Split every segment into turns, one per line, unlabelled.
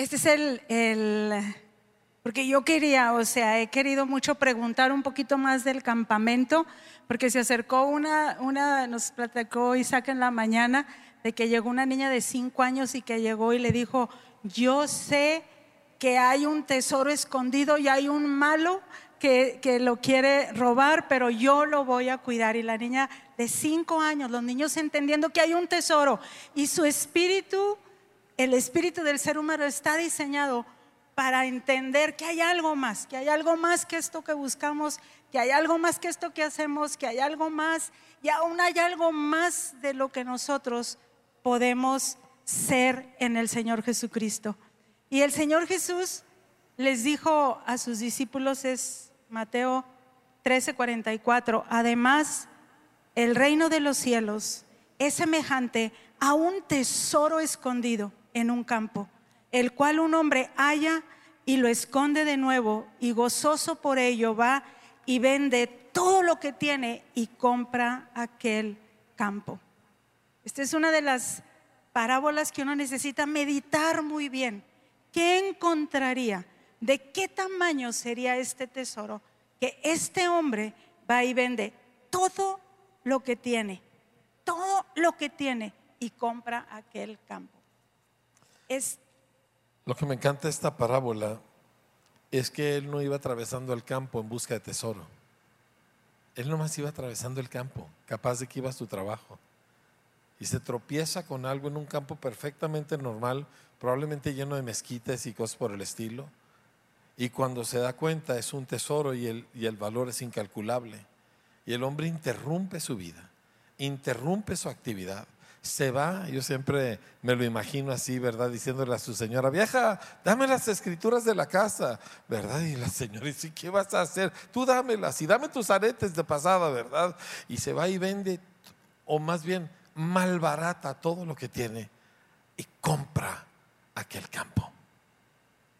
Este es el, el, porque yo quería, o sea, he querido mucho preguntar un poquito más del campamento, porque se acercó una, una nos platicó Isaac en la mañana de que llegó una niña de cinco años y que llegó y le dijo, yo sé que hay un tesoro escondido y hay un malo que, que, lo quiere robar, pero yo lo voy a cuidar. Y la niña de cinco años, los niños entendiendo que hay un tesoro y su espíritu, el espíritu del ser humano está diseñado para entender que hay algo más, que hay algo más que esto que buscamos, que hay algo más que esto que hacemos, que hay algo más y aún hay algo más de lo que nosotros podemos ser en el Señor Jesucristo. Y el Señor Jesús les dijo a sus discípulos, es Mateo 13:44, además, el reino de los cielos es semejante a un tesoro escondido en un campo, el cual un hombre halla y lo esconde de nuevo y gozoso por ello va y vende todo lo que tiene y compra aquel campo. Esta es una de las parábolas que uno necesita meditar muy bien. ¿Qué encontraría? ¿De qué tamaño sería este tesoro? Que este hombre va y vende todo lo que tiene, todo lo que tiene y compra aquel campo.
Lo que me encanta esta parábola es que él no iba atravesando el campo en busca de tesoro. Él nomás iba atravesando el campo, capaz de que iba a su trabajo y se tropieza con algo en un campo perfectamente normal, probablemente lleno de mezquitas y cosas por el estilo. Y cuando se da cuenta es un tesoro y el, y el valor es incalculable. Y el hombre interrumpe su vida, interrumpe su actividad. Se va, yo siempre me lo imagino así, ¿verdad? Diciéndole a su señora, vieja, dame las escrituras de la casa, ¿verdad? Y la señora dice, ¿qué vas a hacer? Tú dámelas y dame tus aretes de pasada, ¿verdad? Y se va y vende, o más bien, malbarata todo lo que tiene y compra aquel campo.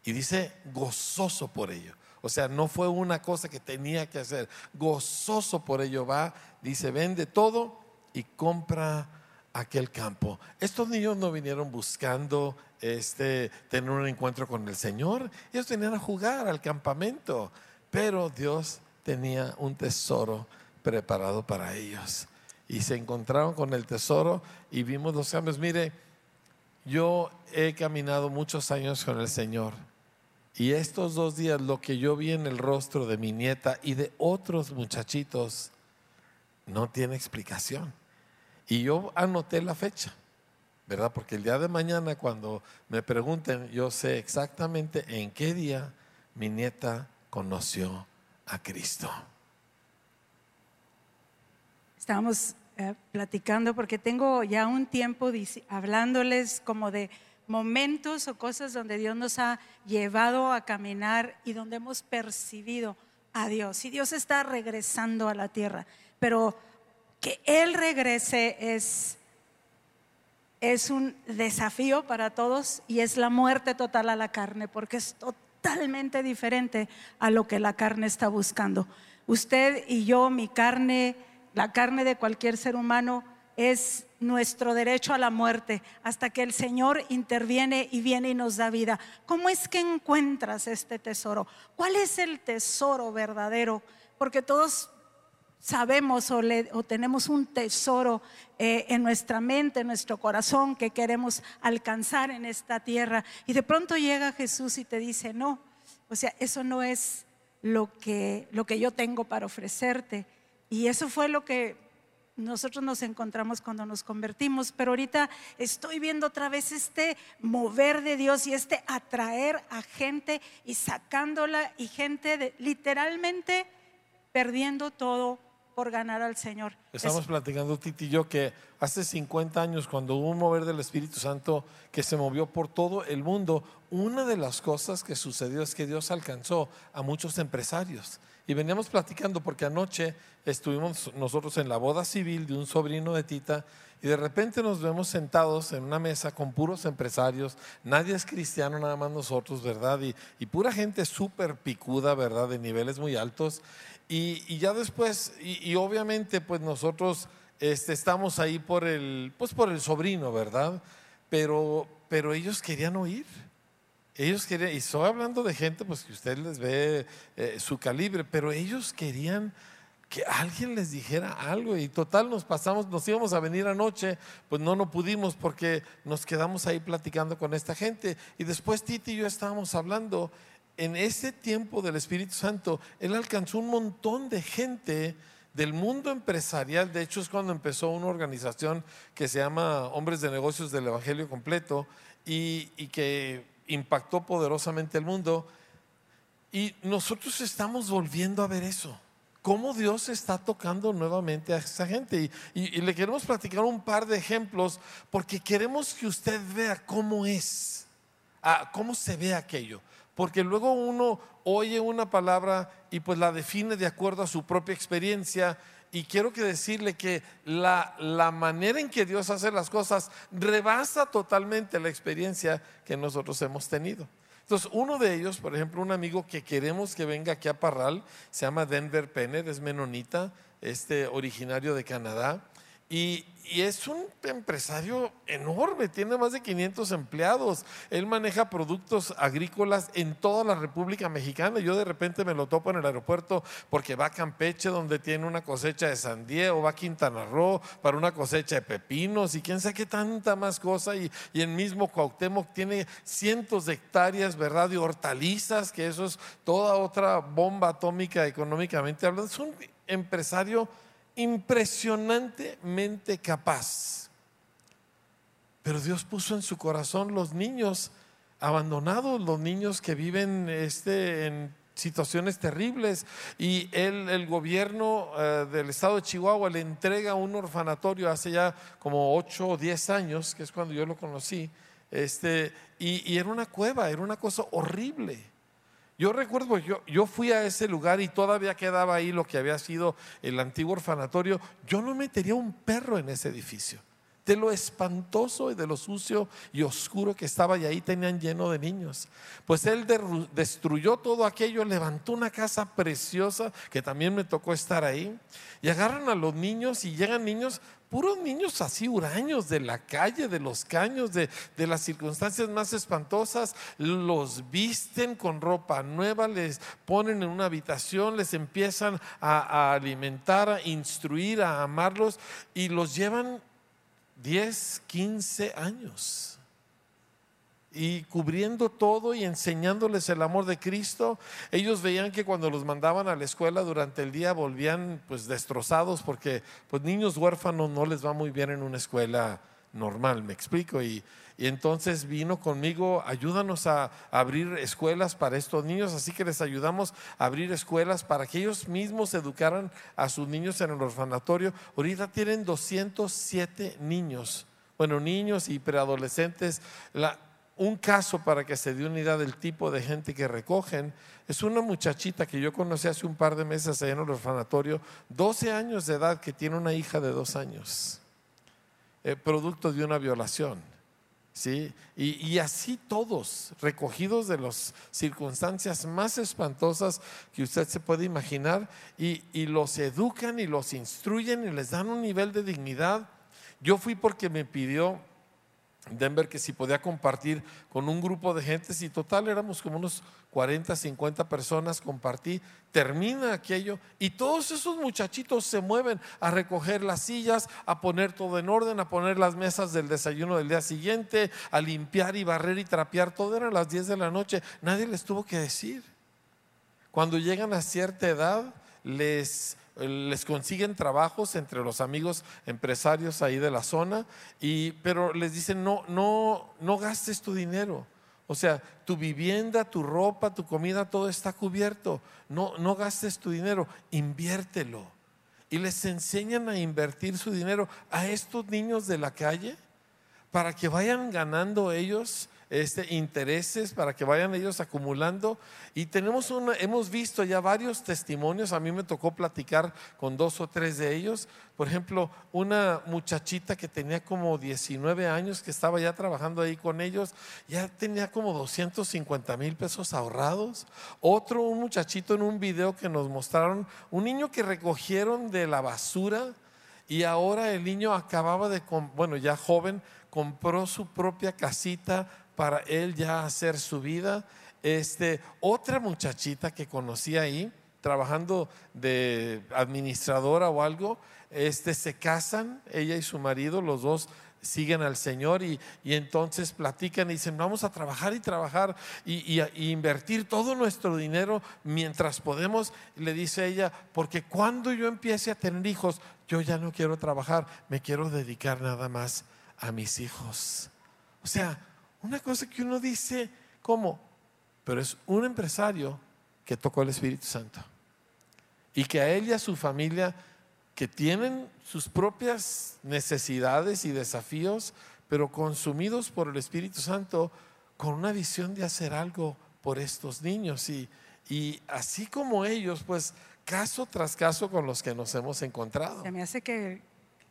Y dice gozoso por ello. O sea, no fue una cosa que tenía que hacer. Gozoso por ello va, dice, vende todo y compra aquel campo. Estos niños no vinieron buscando este, tener un encuentro con el Señor. Ellos venían a jugar al campamento. Pero Dios tenía un tesoro preparado para ellos y se encontraron con el tesoro y vimos los cambios. Mire, yo he caminado muchos años con el Señor y estos dos días lo que yo vi en el rostro de mi nieta y de otros muchachitos no tiene explicación. Y yo anoté la fecha, ¿verdad? Porque el día de mañana cuando me pregunten, yo sé exactamente en qué día mi nieta conoció a Cristo.
Estábamos eh, platicando porque tengo ya un tiempo hablándoles como de momentos o cosas donde Dios nos ha llevado a caminar y donde hemos percibido a Dios. Y Dios está regresando a la tierra, pero que Él regrese es, es un desafío para todos y es la muerte total a la carne, porque es totalmente diferente a lo que la carne está buscando. Usted y yo, mi carne la carne de cualquier ser humano es nuestro derecho a la muerte hasta que el Señor interviene y viene y nos da vida. ¿Cómo es que encuentras este tesoro? ¿Cuál es el tesoro verdadero? Porque todos sabemos o, tenemos un tesoro eh, en nuestra mente, en nuestro corazón que queremos alcanzar en esta tierra. Y de pronto llega Jesús y te dice, no, o sea, eso no es lo que, lo que yo tengo para ofrecerte y eso fue lo que nosotros nos encontramos cuando nos convertimos, pero ahorita estoy viendo otra vez este mover de Dios y este atraer a gente y sacándola y gente literalmente perdiendo todo por ganar al Señor.
Estamos platicando, Titi y yo, que hace 50 años, cuando hubo un mover del Espíritu Santo que se movió por todo el mundo, una de las cosas que sucedió es que Dios alcanzó a muchos empresarios. Y veníamos platicando porque anoche estuvimos nosotros en la boda civil de un sobrino de Tita y de repente nos vemos sentados en una mesa con puros empresarios, nadie es cristiano, nada más nosotros, ¿verdad? Y, y pura gente súper picuda, ¿verdad? De niveles muy altos. Y, ya después, y, obviamente pues nosotros este, estamos ahí por el, pues por el sobrino, ¿verdad? Pero, pero ellos querían oír. Ellos querían, y estoy hablando de gente pues que usted les ve eh, su calibre, pero ellos querían que alguien les dijera algo y total nos pasamos, nos íbamos a venir anoche, pues no, no pudimos porque nos quedamos ahí platicando con esta gente y después Titi y yo estábamos hablando, en ese tiempo del Espíritu Santo, Él alcanzó un montón de gente del mundo empresarial, de hecho es cuando empezó una organización que se llama Hombres de Negocios del Evangelio Completo y, que impactó poderosamente el mundo y nosotros estamos volviendo a ver eso cómo Dios está tocando nuevamente a esa gente. Y, le queremos platicar un par de ejemplos porque queremos que usted vea cómo es, cómo se ve aquello. Porque luego uno oye una palabra y pues la define de acuerdo a su propia experiencia. Y quiero que decirle que la, la manera en que Dios hace las cosas rebasa totalmente la experiencia que nosotros hemos tenido. Entonces, uno de ellos, por ejemplo, un amigo que queremos que venga aquí a Parral, se llama Denver Penner, es menonita, este originario de Canadá. Y, es un empresario enorme, tiene más de 500 empleados. Él maneja productos agrícolas en toda la República Mexicana. Yo de repente me lo topo en el aeropuerto porque va a Campeche, donde tiene una cosecha de sandía, o va a Quintana Roo para una cosecha de pepinos y quién sabe qué tanta más cosa. Y, el mismo Cuauhtémoc tiene cientos de hectáreas, ¿verdad? De hortalizas, que eso es toda otra bomba atómica económicamente hablando. Es un empresario impresionantemente capaz. Pero Dios puso en su corazón los niños abandonados, los niños que viven este, en situaciones terribles y él, el gobierno eh, del estado de Chihuahua le entrega un orfanatorio hace ya como 8 o 10 años, que es cuando yo lo conocí, este, y era una cueva, era una cosa horrible. Yo recuerdo, yo, yo fui a ese lugar y todavía quedaba ahí lo que había sido el antiguo orfanatorio. Yo no metería un perro en ese edificio. De lo espantoso y de lo sucio y oscuro que estaba y ahí tenían lleno de niños. Pues él destruyó todo aquello, levantó una casa preciosa que también me tocó estar ahí. Y agarran a los niños y llegan niños puros niños así huraños de la calle, de los caños, de, las circunstancias más espantosas, los visten con ropa nueva, les ponen en una habitación, les empiezan a alimentar, a instruir, a amarlos y los llevan 10, 15 años y cubriendo todo y enseñándoles el amor de Cristo. Ellos veían que cuando los mandaban a la escuela durante el día volvían pues destrozados porque pues niños huérfanos no les va muy bien en una escuela normal, me explico. Y, entonces vino conmigo, ayúdanos a, abrir escuelas para estos niños, así que les ayudamos a abrir escuelas para que ellos mismos educaran a sus niños en el orfanatorio. Ahorita tienen 207 niños, bueno, niños y preadolescentes. La, un caso para que se dé una idea del tipo de gente que recogen. Es una muchachita que yo conocí hace un par de meses allá en el orfanatorio, 12 años de edad, que tiene una hija de dos años, eh, producto de una violación. ¿sí? Y, así todos, recogidos de las circunstancias más espantosas que usted se puede imaginar, y, y los educan y los instruyen y les dan un nivel de dignidad. Yo fui porque me pidió Denver que si podía compartir con un grupo de gentes y total éramos como unos 40, 50 personas, compartí, termina aquello y todos esos muchachitos se mueven a recoger las sillas, a poner todo en orden, a poner las mesas del desayuno del día siguiente, a limpiar y barrer y trapear, todo era a las 10 de la noche, nadie les tuvo que decir. Cuando llegan a cierta edad, les les consiguen trabajos entre los amigos empresarios ahí de la zona, y, pero les dicen, no, no, no gastes tu dinero. O sea, tu vivienda, tu ropa, tu comida, todo está cubierto. No, no gastes tu dinero, inviértelo. Y les enseñan a invertir su dinero a estos niños de la calle para que vayan ganando ellos este, intereses para que vayan ellos acumulando. Y tenemos una, hemos visto ya varios testimonios, a mí me tocó platicar con dos o tres de ellos. Por ejemplo, una muchachita que tenía como 19 años, que estaba ya trabajando ahí con ellos, ya tenía como 250 mil pesos ahorrados. Otro, un muchachito en un video que nos mostraron, un niño que recogieron de la basura Y ahora el niño acababa de, bueno, ya joven, compró su propia casita para él ya hacer su vida. Este, otra muchachita que conocí ahí, trabajando de administradora o algo, este, se casan, ella y su marido, los dos siguen al Señor y, y entonces platican y dicen, vamos a trabajar y trabajar y, y y invertir todo nuestro dinero mientras podemos. Le dice ella, porque cuando yo empiece a tener hijos, yo ya no quiero trabajar, me quiero dedicar nada más a mis hijos. O sea, una cosa que uno dice, ¿cómo? Pero es un empresario que tocó el Espíritu Santo y que a él y a su familia que tienen sus propias necesidades y desafíos, pero consumidos por el Espíritu Santo con una visión de hacer algo por estos niños. Y, y así como ellos, pues caso tras caso con los que nos hemos encontrado.
Se me hace que,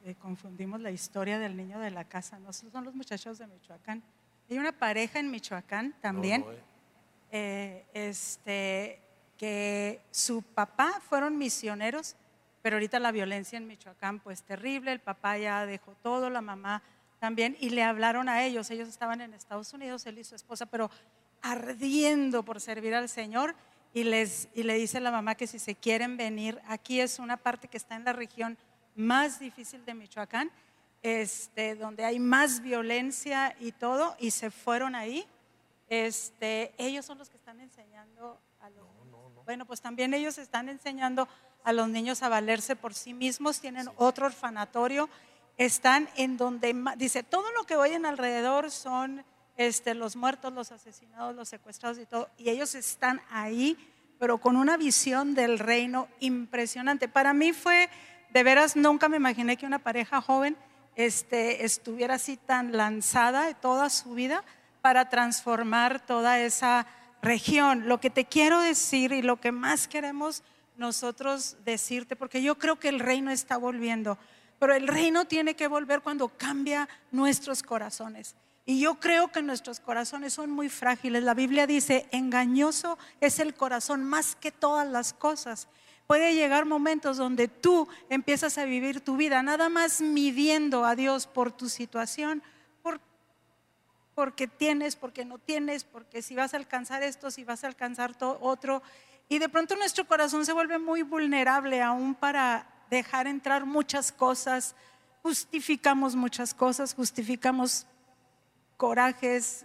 que confundimos la historia del niño de la casa. No son los muchachos de Michoacán. Hay una pareja en Michoacán también,
No, no, eh.
eh, este, que su papá fueron misioneros, pero ahorita la violencia en Michoacán pues terrible, el papá ya dejó todo, la mamá también, y le hablaron a ellos, ellos estaban en Estados Unidos, él y su esposa, pero ardiendo por servir al Señor, y, les, y le dice la mamá que si se quieren venir, aquí es una parte que está en la región más difícil de Michoacán, este, donde hay más violencia y todo, y se fueron ahí. Este, ellos son los que están enseñando a los niños. Bueno, pues también ellos están enseñando a los niños a valerse por sí mismos, tienen otro orfanatorio, están en donde, dice, todo lo que oyen alrededor son este, los muertos, los asesinados, los secuestrados y todo, y ellos están ahí, pero con una visión del reino impresionante. Para mí fue, de veras, nunca me imaginé que una pareja joven este, estuviera así tan lanzada toda su vida para transformar toda esa región. Lo que te quiero decir y lo que más queremos nosotros decirte, porque yo creo que el reino está volviendo, pero el reino tiene que volver cuando cambia nuestros corazones. Y yo creo que nuestros corazones son muy frágiles. La Biblia dice, engañoso es el corazón más que todas las cosas. Puede llegar momentos donde tú empiezas a vivir tu vida nada más midiendo a Dios por tu situación, por porque tienes, porque no tienes, porque si vas a alcanzar esto, si vas a alcanzar to- otro. Y de pronto nuestro corazón se vuelve muy vulnerable aún para dejar entrar muchas cosas. Justificamos muchas cosas, justificamos corajes,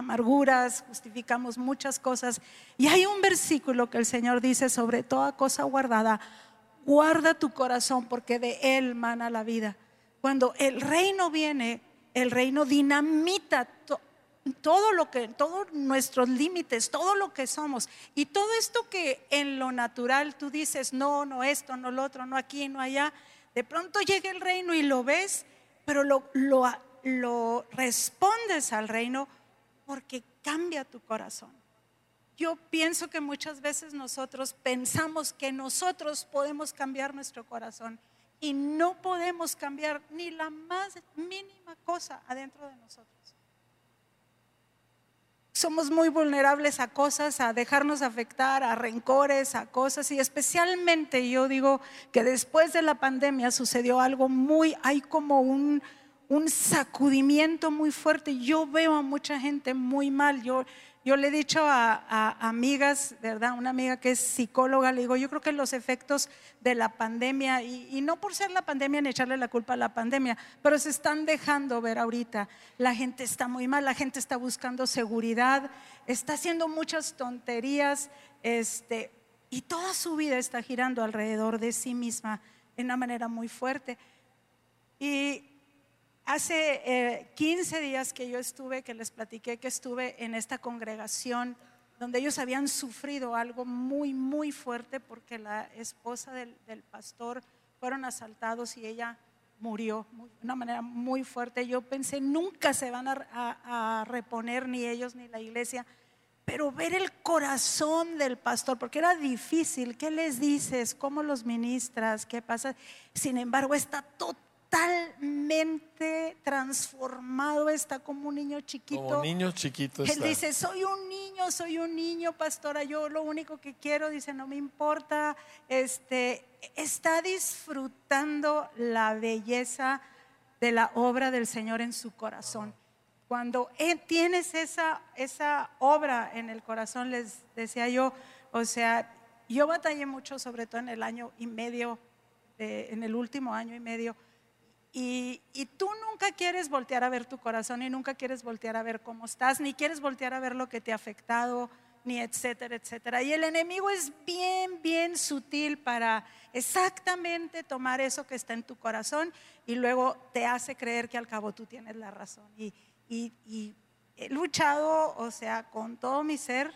amarguras, justificamos muchas cosas. Y hay un versículo que el Señor dice sobre toda cosa guardada, guarda tu corazón porque de él mana la vida. Cuando el reino viene, el reino dinamita to- todo lo que, todos nuestros límites, todo lo que somos. Y todo esto que en lo natural tú dices, no, no esto, no lo otro, no aquí, no allá, de pronto llega el reino y lo ves, pero lo, lo respondes al reino porque cambia tu corazón. Yo pienso que muchas veces nosotros pensamos que nosotros podemos cambiar nuestro corazón y no podemos cambiar ni la más mínima cosa adentro de nosotros. Somos muy vulnerables a cosas, a dejarnos afectar, a rencores, a cosas y especialmente yo digo que después de la pandemia sucedió algo muy, hay como un, un sacudimiento muy fuerte. Yo veo a mucha gente muy mal. Yo, yo le he dicho a, a amigas, ¿verdad? Una amiga que es psicóloga, le digo, yo creo que los efectos de la pandemia, y, y no por ser la pandemia ni echarle la culpa a la pandemia, pero se están dejando ver ahorita. La gente está muy mal, la gente está buscando seguridad, está haciendo muchas tonterías, este, y toda su vida está girando alrededor de sí misma de una manera muy fuerte. Y hace eh, 15 días que yo estuve, que les platiqué que estuve en esta congregación donde ellos habían sufrido algo muy, muy fuerte porque la esposa del, pastor fueron asaltados y ella murió de una manera muy fuerte. Yo pensé, nunca se van a, a- a reponer ni ellos ni la iglesia. Pero ver el corazón del pastor, porque era difícil, ¿qué les dices? ¿Cómo los ministras? ¿Qué pasa? Sin embargo, está totalmente transformado, está como un niño chiquito.
Como niño chiquito
Él
está.
dice, soy un niño, soy un niño, pastora, yo lo único que quiero, dice, no me importa, este, está disfrutando la belleza de la obra del Señor en su corazón. Cuando tienes esa, esa obra en el corazón, les decía yo, o sea, yo batallé mucho, sobre todo en el año y medio, en el último año y medio, y, y, tú nunca quieres voltear a ver tu corazón y nunca quieres voltear a ver cómo estás, ni quieres voltear a ver lo que te ha afectado, ni etcétera, etcétera. Y el enemigo es bien, bien sutil para exactamente tomar eso que está en tu corazón y luego te hace creer que al cabo tú tienes la razón. Y, y, he luchado, o sea, con todo mi ser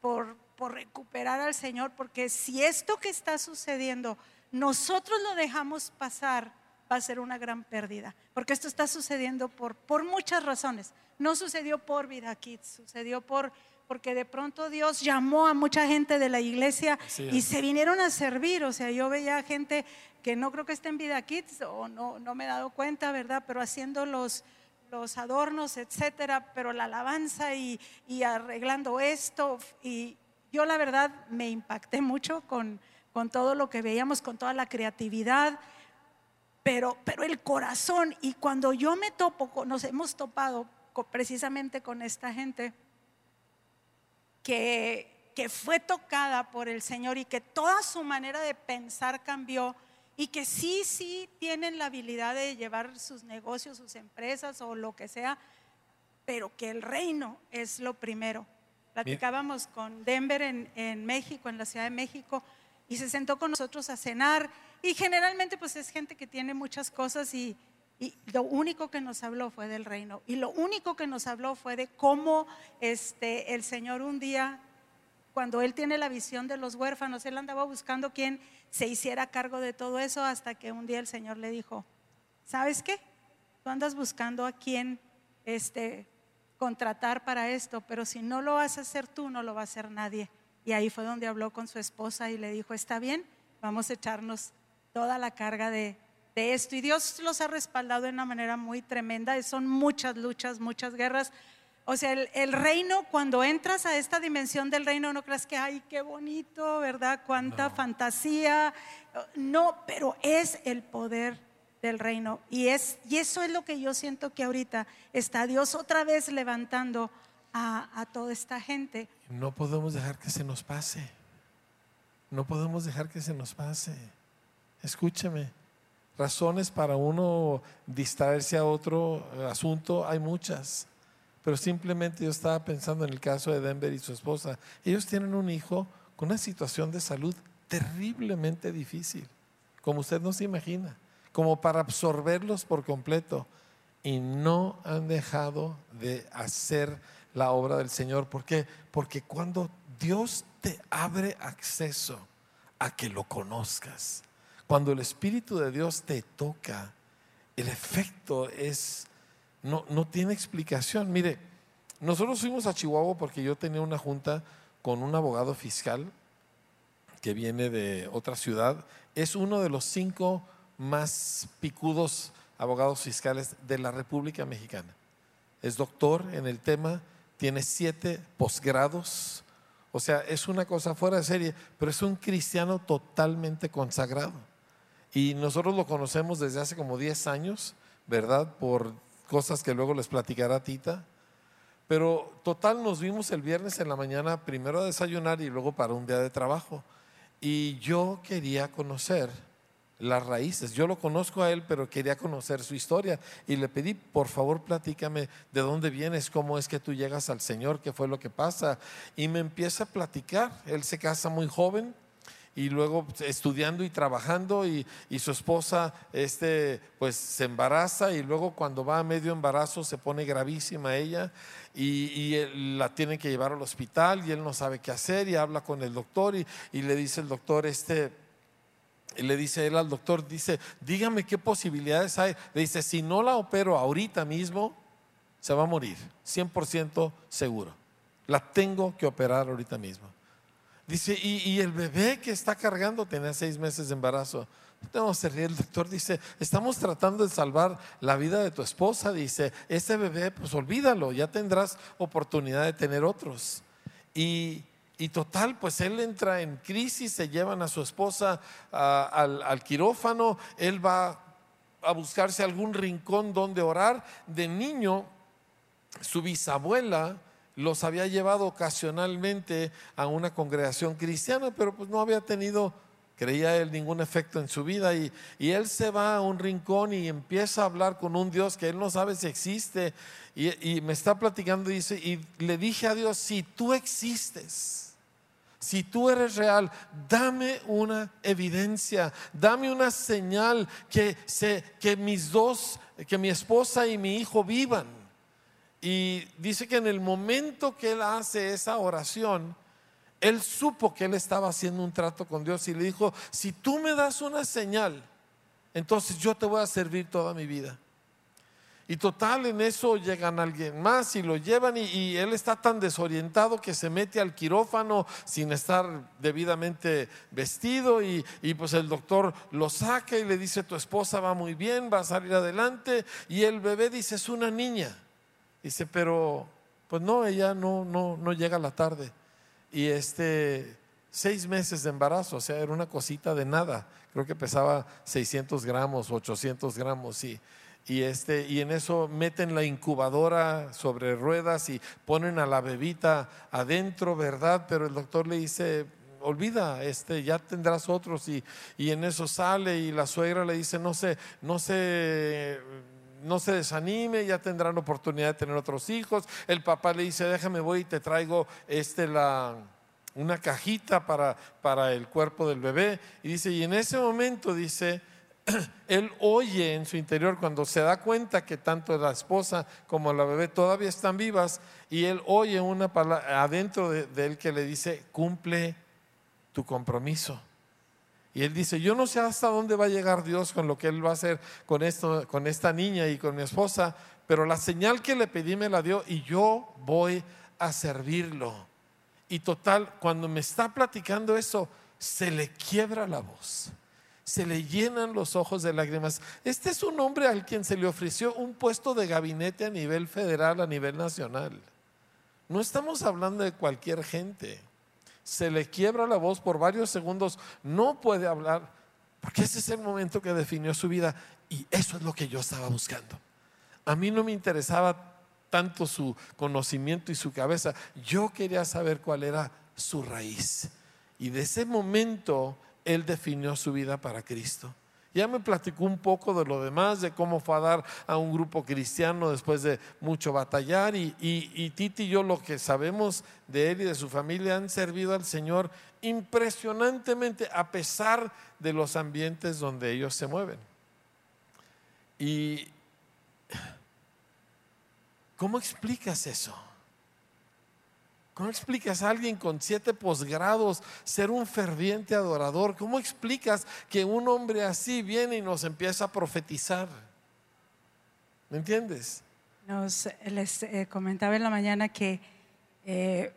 por, por recuperar al Señor, porque si esto que está sucediendo nosotros lo dejamos pasar, va a ser una gran pérdida, porque esto está sucediendo por, por muchas razones. No sucedió por Vida Kids, sucedió por porque de pronto Dios llamó a mucha gente de la iglesia y se vinieron a servir. O sea, yo veía gente que no creo que esté en Vida Kids o no, no me he dado cuenta, ¿verdad? Pero haciendo los, los adornos, etcétera, pero la alabanza y, y, arreglando esto. Y yo la verdad me impacté mucho con, con todo lo que veíamos, con toda la creatividad. Pero, pero el corazón, y cuando yo me topo, nos hemos topado precisamente con esta gente, que, fue tocada por el Señor y que toda su manera de pensar cambió y que sí, sí tienen la habilidad de llevar sus negocios, sus empresas o lo que sea, pero que el reino es lo primero. Platicábamos con Denver en, en, México, en la Ciudad de México, y se sentó con nosotros a cenar. Y generalmente pues es gente que tiene muchas cosas y, y lo único que nos habló fue del reino. Y lo único que nos habló fue de cómo este, el Señor un día, cuando Él tiene la visión de los huérfanos, Él andaba buscando quien se hiciera cargo de todo eso hasta que un día el Señor le dijo, ¿sabes qué? Tú andas buscando a quien este, contratar para esto, pero si no lo vas a hacer tú, no lo va a hacer nadie. Y ahí fue donde habló con su esposa y le dijo, está bien, vamos a echarnos toda la carga de, de esto y Dios los ha respaldado de una manera muy tremenda. Son muchas luchas, muchas guerras. O sea, el, reino, cuando entras a esta dimensión del reino, no creas que, ay, qué bonito, ¿verdad? Cuánta fantasía. No, pero es el poder del reino. Y, es, y eso es lo que yo siento que ahorita está Dios otra vez levantando a, a toda esta gente.
No podemos dejar que se nos pase. No podemos dejar que se nos pase. Escúchame. Razones para uno distraerse a otro asunto hay muchas, pero simplemente yo estaba pensando en el caso de Denver y su esposa. Ellos tienen un hijo con una situación de salud terriblemente difícil, como usted no se imagina, como para absorberlos por completo. Y no han dejado de hacer la obra del Señor. ¿Por qué? Porque cuando Dios te abre acceso a que lo conozcas, cuando el Espíritu de Dios te toca, el efecto es, no, no tiene explicación. Mire, nosotros fuimos a Chihuahua porque yo tenía una junta con un abogado fiscal que viene de otra ciudad. Es uno de los cinco más picudos abogados fiscales de la República Mexicana. Es doctor en el tema, tiene siete posgrados, o sea, es una cosa fuera de serie, pero es un cristiano totalmente consagrado. Y nosotros lo conocemos desde hace como 10 años, ¿verdad? Por cosas que luego les platicará Tita. Pero total nos vimos el viernes en la mañana primero a desayunar y luego para un día de trabajo. Y yo quería conocer las raíces. Yo lo conozco a él, pero quería conocer su historia. Y le pedí, por favor, platícame de dónde vienes, cómo es que tú llegas al Señor, qué fue lo que pasa. Y me empieza a platicar. Él se casa muy joven, y luego pues, estudiando y trabajando y, su esposa este, pues se embaraza y luego cuando va a medio embarazo se pone gravísima ella y, la tiene que llevar al hospital y él no sabe qué hacer y habla con el doctor y, le dice el doctor este y le dice él al doctor, dice, dígame qué posibilidades hay. Le dice, si no la opero ahorita mismo, se va a morir, 100% seguro. La tengo que operar ahorita mismo. Dice, y, el bebé que está cargando tenía seis meses de embarazo. No se ríe el doctor, dice, estamos tratando de salvar la vida de tu esposa. Dice, ese bebé, pues olvídalo, ya tendrás oportunidad de tener otros. Y Y total, pues él entra en crisis, se llevan a su esposa al, al quirófano, él va a buscarse algún rincón donde orar. De niño, su bisabuela los había llevado ocasionalmente a una congregación cristiana, pero pues no había tenido, creía él, ningún efecto en su vida. Y, y él se va a un rincón y empieza a hablar con un Dios que él no sabe si existe. Y, y me está platicando y dice, y le dije a Dios, si tú existes, si tú eres real, dame una evidencia, dame una señal que, se, que mis dos, que mi esposa y mi hijo vivan. Y dice que en el momento que él hace esa oración, él supo que él estaba haciendo un trato con Dios y le dijo, si tú me das una señal, entonces yo te voy a servir toda mi vida. Y total, en eso llegan alguien más y lo llevan y, él está tan desorientado que se mete al quirófano sin estar debidamente vestido y, y, pues el doctor lo saca y le dice, tu esposa va muy bien, va a salir adelante y el bebé dice, es una niña. Dice, pero pues no, ella no, no, no llega a la tarde. Y este, seis meses de embarazo, o sea, era una cosita de nada. Creo que pesaba 600 gramos, 800 gramos, y, y, este, y en eso meten la incubadora sobre ruedas y ponen a la bebita adentro, ¿verdad? Pero el doctor le dice, olvida, este, ya tendrás otros y, y en eso sale y la suegra le dice, no sé, no sé no se desanime, ya tendrán oportunidad de tener otros hijos. El papá le dice, déjame voy y te traigo este, la, una cajita para, para el cuerpo del bebé. Y dice, y en ese momento dice, él oye en su interior cuando se da cuenta que tanto la esposa como la bebé todavía están vivas y él oye una palabra adentro de él que le dice, cumple tu compromiso. Y él dice, yo no sé hasta dónde va a llegar Dios con lo que él va a hacer con, esto, con esta niña y con mi esposa, pero la señal que le pedí me la dio y yo voy a servirlo. Y total, cuando me está platicando eso, se le quiebra la voz, se le llenan los ojos de lágrimas. Este es un hombre al quien se le ofreció un puesto de gabinete a nivel federal, a nivel nacional. No estamos hablando de cualquier gente se le quiebra la voz por varios segundos, no puede hablar, porque ese es el momento que definió su vida y eso es lo que yo estaba buscando. A mí no me interesaba tanto su conocimiento y su cabeza, yo quería saber cuál era su raíz. Y de ese momento él definió su vida para Cristo. Ya me platicó un poco de lo demás, de cómo fue a dar a un grupo cristiano después de mucho batallar. Y, Titi y yo lo que sabemos de él y de su familia han servido al Señor impresionantemente a pesar de los ambientes donde ellos se mueven. ¿Y cómo explicas eso? ¿Cómo explicas a alguien con siete posgrados ser un ferviente adorador? ¿Cómo explicas que un hombre así viene y nos empieza a profetizar? ¿Me entiendes?
Nos, les eh, comentaba en la mañana que eh,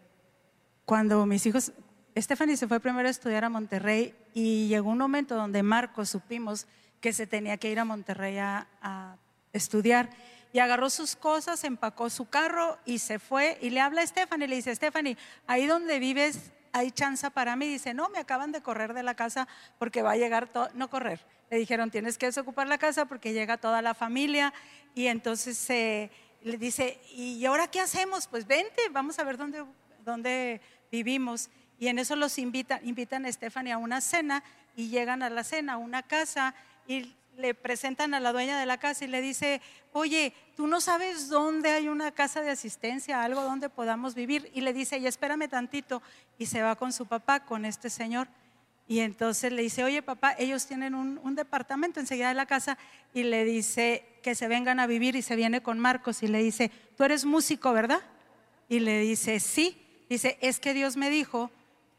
cuando mis hijos, Stephanie se fue primero a estudiar a Monterrey y llegó un momento donde Marcos supimos que se tenía que ir a Monterrey a estudiar y agarró sus cosas, empacó su carro y se fue y le habla a Stephanie, le dice, Stephanie, ahí donde vives hay chance para mí. Dice, no, me acaban de correr de la casa porque va a llegar todo, no correr. Le dijeron, tienes que desocupar la casa porque llega toda la familia y entonces le dice, ¿y ahora qué hacemos? Pues vente, vamos a ver dónde, dónde vivimos. Y en eso los invitan, invitan a Stephanie a una cena y llegan a la cena, a una casa y le presentan a la dueña de la casa y le dice, oye, tú no sabes dónde hay una casa de asistencia, algo donde podamos vivir. Y le dice, y espérame tantito. Y se va con su papá, con este señor. Y entonces le dice, oye papá, ellos tienen un, un, departamento enseguida de la casa y le dice que se vengan a vivir y se viene con Marcos y le dice, tú eres músico, ¿verdad? Y le dice, sí. Dice, es que Dios me dijo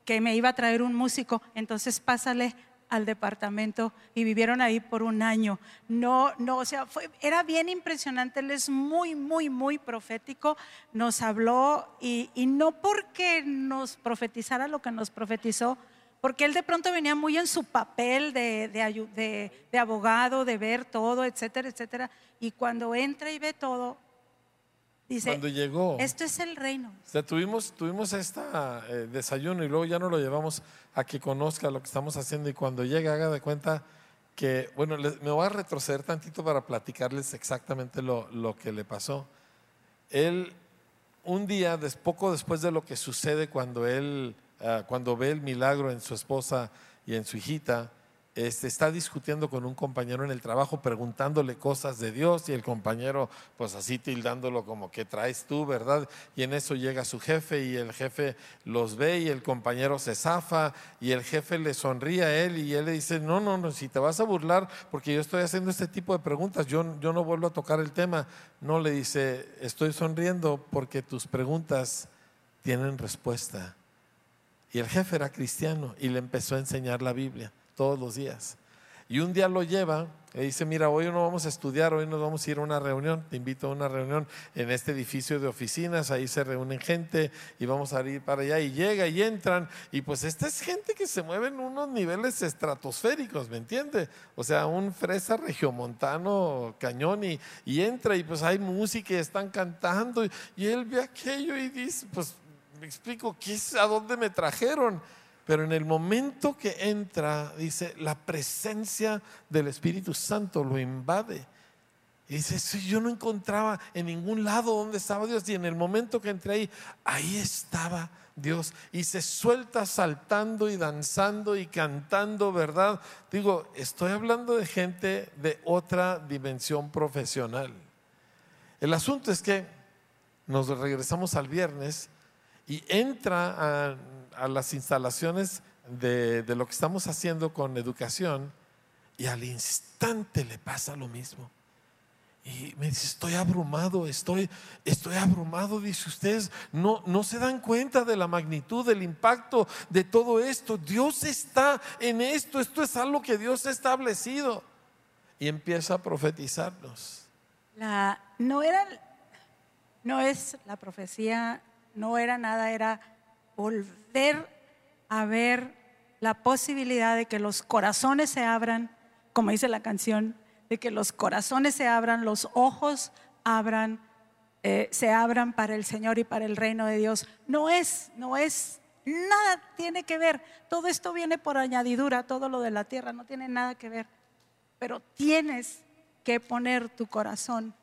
que me iba a traer un músico, entonces pásale al departamento y vivieron ahí por un año. No, no, o sea, fue, era bien impresionante. Él es muy, muy, muy profético. Nos habló y, no porque nos profetizara lo que nos profetizó, porque él de pronto venía muy en su papel de, de, de abogado, de ver todo, etcétera, etcétera. Y cuando entra y ve todo, Dice,
cuando llegó,
esto es el reino.
o sea, tuvimos, tuvimos este desayuno y luego ya no lo llevamos a que conozca lo que estamos haciendo y cuando llega haga de cuenta que, bueno, me voy a retroceder tantito para platicarles exactamente lo, lo que le pasó. Él, un día, des- poco después de lo que sucede cuando él, ah, cuando ve el milagro en su esposa y en su hijita, este, está discutiendo con un compañero en el trabajo, preguntándole cosas de Dios y el compañero, pues así tildándolo como que traes tú, ¿verdad? Y en eso llega su jefe y el jefe los ve y el compañero se zafa y el jefe le sonríe a él y él le dice, no, no, no, si te vas a burlar porque yo estoy haciendo este tipo de preguntas, yo, yo no vuelvo a tocar el tema. No, le dice, estoy sonriendo porque tus preguntas tienen respuesta. Y el jefe era cristiano y le empezó a enseñar la Biblia todos los días. Y un día lo lleva y dice, mira, hoy no vamos a estudiar, hoy nos vamos a ir a una reunión, te invito a una reunión en este edificio de oficinas, ahí se reúnen gente y vamos a ir para allá y llega y entran y pues esta es gente que se mueve en unos niveles estratosféricos, ¿me entiende? O sea, un fresa regiomontano cañón y, y entra y pues hay música y están cantando y, él ve aquello y dice, pues me explico, ¿qué ¿a dónde me trajeron? Pero en el momento que entra, dice, la presencia del Espíritu Santo lo invade. Y dice, "Sí, yo no encontraba en ningún lado donde estaba Dios. Y en el momento que entré ahí, ahí estaba Dios. Y se suelta saltando y danzando y cantando, ¿verdad? Digo, estoy hablando de gente de otra dimensión profesional. El asunto es que nos regresamos al viernes y entra a, a las instalaciones de, de lo que estamos haciendo con educación y al instante le pasa lo mismo. Y me dice, estoy abrumado, estoy, estoy abrumado, dice ustedes, no, no se dan cuenta de la magnitud, del impacto de todo esto. Dios está en esto, esto es algo que Dios ha establecido. Y empieza a profetizarnos.
No era, no es la profecía, no era nada, era volver a ver la posibilidad de que los corazones se abran, como dice la canción, de que los corazones se abran, los ojos abran, eh, se abran para el Señor y para el reino de Dios. No es, no es, nada tiene que ver. Todo esto viene por añadidura, todo lo de la tierra no tiene nada que ver. Pero tienes que poner tu corazón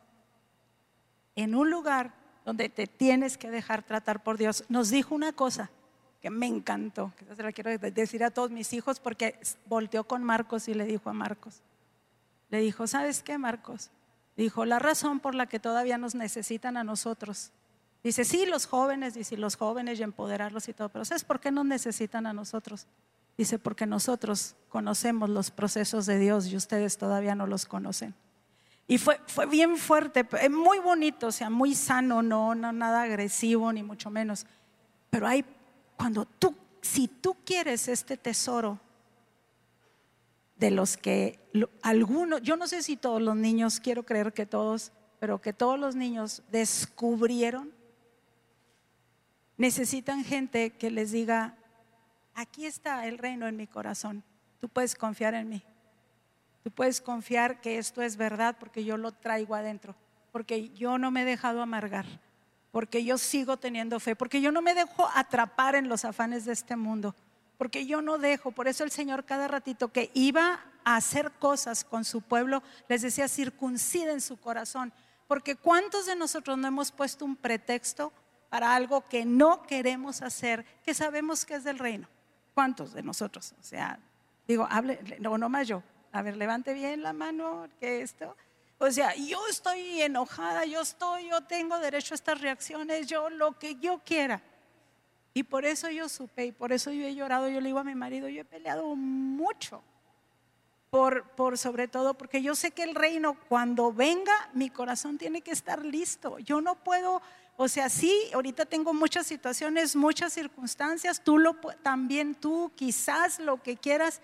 en un lugar donde te tienes que dejar tratar por Dios. Nos dijo una cosa que me encantó, que se la quiero decir a todos mis hijos porque volteó con Marcos y le dijo a Marcos, le dijo, ¿sabes qué, Marcos? Dijo, la razón por la que todavía nos necesitan a nosotros. Dice, sí, los jóvenes, dice, los jóvenes y empoderarlos y todo, pero ¿sabes por qué nos necesitan a nosotros? Dice, porque nosotros conocemos los procesos de Dios y ustedes todavía no los conocen. Y fue, fue bien fuerte, eh, muy bonito, o sea, muy sano, no, no nada agresivo, ni mucho menos. Pero hay, cuando tú, si tú quieres este tesoro de los que algunos, yo no sé si todos los niños, quiero creer que todos, pero que todos los niños descubrieron, necesitan gente que les diga, aquí está el reino en mi corazón, tú puedes confiar en mí. Tú puedes confiar que esto es verdad porque yo lo traigo adentro, porque yo no me he dejado amargar, porque yo sigo teniendo fe, porque yo no me dejo atrapar en los afanes de este mundo, porque yo no dejo. Por eso el Señor cada ratito que iba a hacer cosas con su pueblo, les decía, circunciden su corazón, porque ¿cuántos de nosotros no hemos puesto un pretexto para algo que no queremos hacer, que sabemos que es del reino? ¿Cuántos de nosotros? O sea, digo, hable, no, no más yo. A ver, levante bien la mano, que esto. O sea, yo estoy enojada, yo estoy, yo tengo derecho a estas reacciones, yo lo que yo quiera. Y por eso yo supe, y por eso yo he llorado, yo le digo a mi marido, yo he peleado mucho. Por, por sobre todo, porque yo sé que el reino, cuando venga, mi corazón tiene que estar listo. Yo no puedo, o sea, sí, ahorita tengo muchas situaciones, muchas circunstancias, tú lo, también tú, quizás lo que quieras,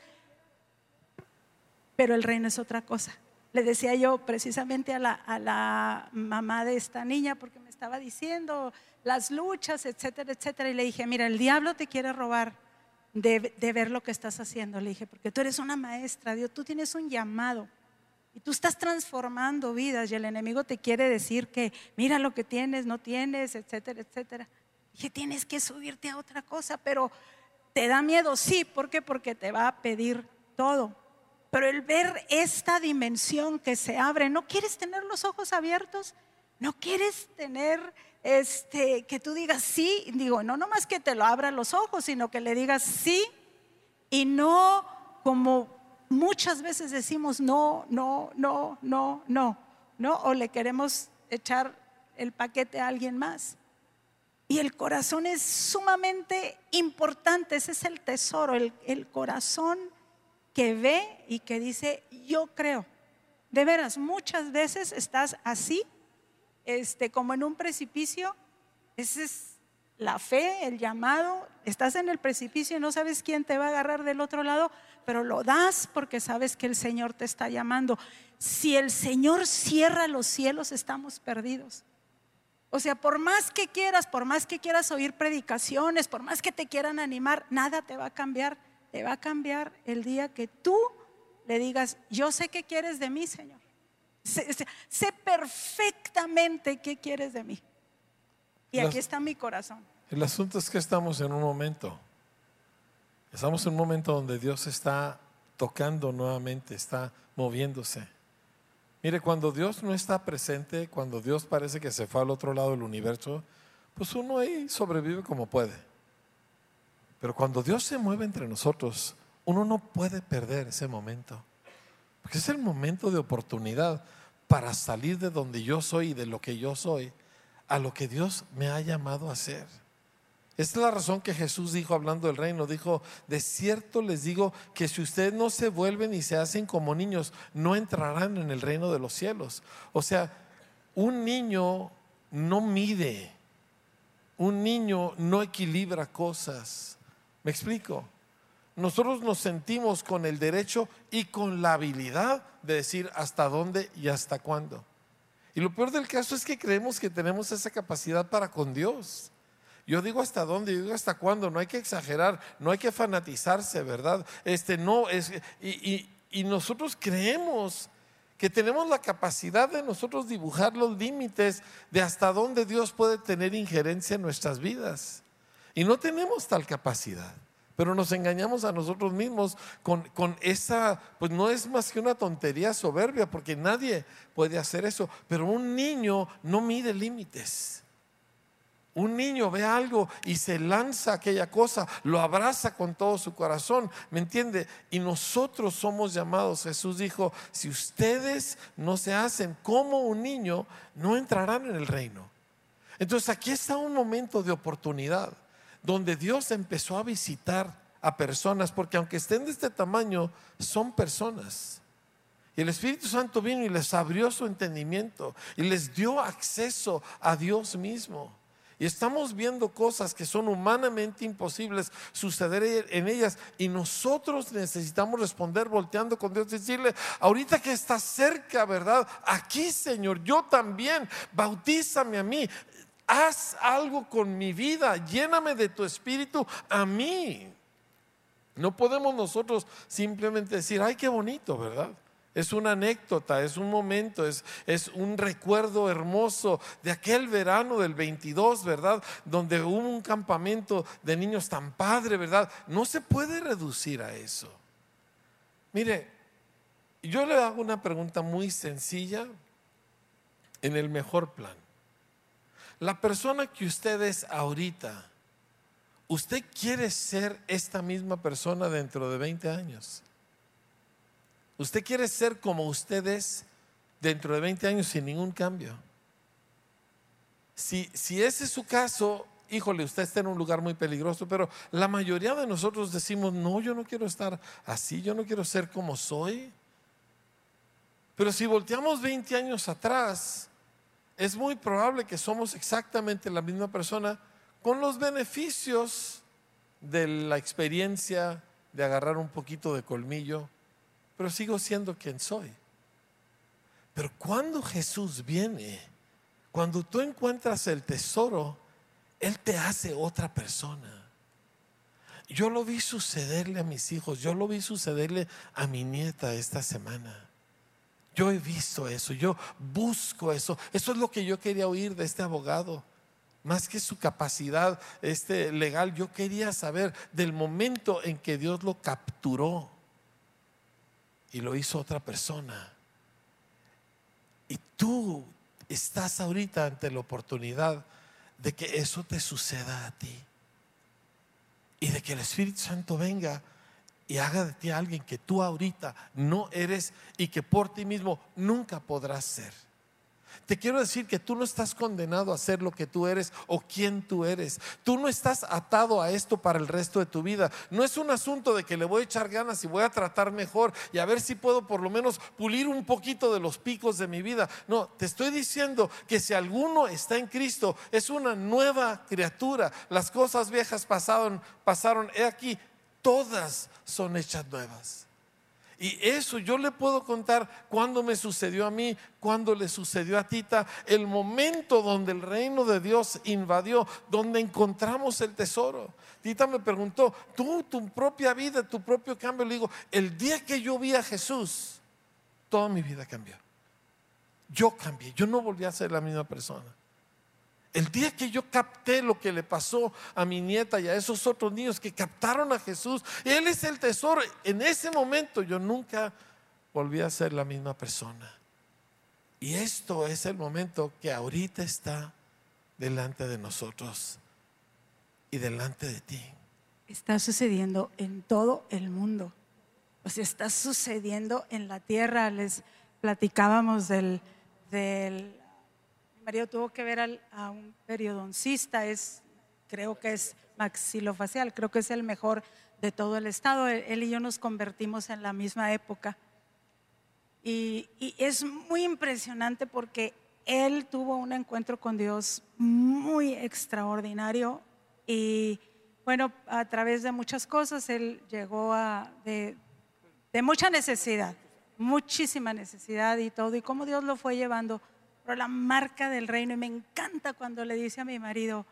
pero el reino es otra cosa. Le decía yo precisamente a la, a la mamá de esta niña, porque me estaba diciendo las luchas, etcétera, etcétera, y le dije, mira, el diablo te quiere robar de, de ver lo que estás haciendo. Le dije, porque tú eres una maestra, Dios, tú tienes un llamado. Y tú estás transformando vidas y el enemigo te quiere decir que mira lo que tienes, no tienes, etcétera, etcétera. Que tienes que subirte a otra cosa, pero te da miedo, sí, ¿por qué? Porque te va a pedir todo. Pero el ver esta dimensión que se abre, ¿no quieres tener los ojos abiertos? ¿No quieres tener este que tú digas sí? Digo, no nomás que te lo abra los ojos, sino que le digas sí y no como muchas veces decimos no, no, no, no, no, no, o le queremos echar el paquete a alguien más. Y el corazón es sumamente importante, ese es el tesoro, el, el corazón que ve y que dice, yo creo. De veras, muchas veces estás así, este, como en un precipicio, ese es la fe, el llamado, estás en el precipicio y no sabes quién te va a agarrar del otro lado, pero lo das porque sabes que el Señor te está llamando. Si el Señor cierra los cielos, estamos perdidos. O sea, por más que quieras, por más que quieras oír predicaciones, por más que te quieran animar, nada te va a cambiar. Te va a cambiar el día que tú le digas, yo sé qué quieres de mí, Señor. Sé, perfectamente qué quieres de mí. Y aquí está mi corazón.
El asunto es que estamos en un momento Estamos en un momento donde Dios está tocando nuevamente, está moviéndose. Mire, cuando Dios no está presente, cuando Dios parece que se fue al otro lado del universo, pues uno ahí sobrevive como puede. Pero cuando Dios se mueve entre nosotros, uno no puede perder ese momento. Porque es el momento de oportunidad para salir de donde yo soy y de lo que yo soy a lo que Dios me ha llamado a hacer. Esta es la razón que Jesús dijo hablando del reino. Dijo, de cierto les digo que si ustedes no se vuelven y se hacen como niños, no entrarán en el reino de los cielos. O sea, un niño no mide, un niño no equilibra cosas. ¿Me explico? Nosotros nos sentimos con el derecho y con la habilidad de decir hasta dónde y hasta cuándo. Y lo peor del caso es que creemos que tenemos esa capacidad para con Dios. Yo digo hasta dónde, yo digo hasta cuándo, no hay que exagerar, no hay que fanatizarse, ¿verdad? Este no es y, y nosotros creemos que tenemos la capacidad de nosotros dibujar los límites de hasta dónde Dios puede tener injerencia en nuestras vidas. Y no tenemos tal capacidad. Pero nos engañamos a nosotros mismos con, con, esa, pues no es más que una tontería soberbia, porque nadie puede hacer eso. Pero un niño no mide límites. Un niño ve algo y se lanza aquella cosa, lo abraza con todo su corazón, ¿me entiende? Y nosotros somos llamados, Jesús dijo, si ustedes no se hacen como un niño, no entrarán en el reino. Entonces aquí está un momento de oportunidad donde Dios empezó a visitar a personas, porque aunque estén de este tamaño, son personas. Y el Espíritu Santo vino y les abrió su entendimiento y les dio acceso a Dios mismo. Y estamos viendo cosas que son humanamente imposibles suceder en ellas. Y nosotros necesitamos responder volteando con Dios y decirle, ahorita que está cerca, ¿verdad? Aquí, Señor, yo también, bautízame a mí. Haz algo con mi vida, lléname de tu espíritu a mí. No podemos nosotros simplemente decir, ay, qué bonito, ¿verdad? Es una anécdota, es un momento, es, es, un recuerdo hermoso de aquel verano del 22, ¿verdad? Donde hubo un campamento de niños tan padre, ¿verdad? No se puede reducir a eso. Mire, yo le hago una pregunta muy sencilla en el mejor plan. La persona que usted es ahorita, ¿usted quiere ser esta misma persona dentro de 20 años? Usted quiere ser como usted es dentro de 20 años sin ningún cambio. Si, si ese es su caso, híjole, usted está en un lugar muy peligroso, pero la mayoría de nosotros decimos, no, yo no quiero estar así, yo no quiero ser como soy. Pero si volteamos 20 años atrás, es muy probable que somos exactamente la misma persona con los beneficios de la experiencia de agarrar un poquito de colmillo, pero sigo siendo quien soy. Pero cuando Jesús viene, cuando tú encuentras el tesoro, Él te hace otra persona. Yo lo vi sucederle a mis hijos, yo lo vi sucederle a mi nieta esta semana. Yo he visto eso, yo busco eso. Eso es lo que yo quería oír de este abogado. Más que su capacidad este, legal, yo quería saber del momento en que Dios lo capturó y lo hizo otra persona. Y tú estás ahorita ante la oportunidad de que eso te suceda a ti. Y de que el Espíritu Santo venga y haga de ti a alguien que tú ahorita no eres y que por ti mismo nunca podrás ser. Te quiero decir que tú no estás condenado a ser lo que tú eres o quién tú eres. Tú no estás atado a esto para el resto de tu vida. No es un asunto de que le voy a echar ganas y voy a tratar mejor y a ver si puedo por lo menos pulir un poquito de los picos de mi vida. No, te estoy diciendo que si alguno está en Cristo, es una nueva criatura. Las cosas viejas pasaron, pasaron. He aquí, todas son hechas nuevas. Y eso yo le puedo contar cuando me sucedió a mí, cuando le sucedió a Tita, el momento donde el reino de Dios invadió, donde encontramos el tesoro. Tita me preguntó, tú, tu propia vida, tu propio cambio. Le digo, el día que yo vi a Jesús, toda mi vida cambió. Yo cambié, yo no volví a ser la misma persona. El día que yo capté lo que le pasó a mi nieta y a esos otros niños que captaron a Jesús, Él es el tesoro. En ese momento yo nunca volví a ser la misma persona. Y esto es el momento que ahorita está delante de nosotros y delante de ti.
Está sucediendo en todo el mundo. O sea, está sucediendo en la tierra. Les platicábamos del, del marido tuvo que ver a un periodoncista, es, creo que es maxilofacial, creo que es el mejor de todo el estado. Él y yo nos convertimos en la misma época. Y, es muy impresionante porque él tuvo un encuentro con Dios muy extraordinario y bueno, a través de muchas cosas él llegó a de, de mucha necesidad, muchísima necesidad y todo, y cómo Dios lo fue llevando pero la marca del reino. Y me encanta cuando le dice a mi marido,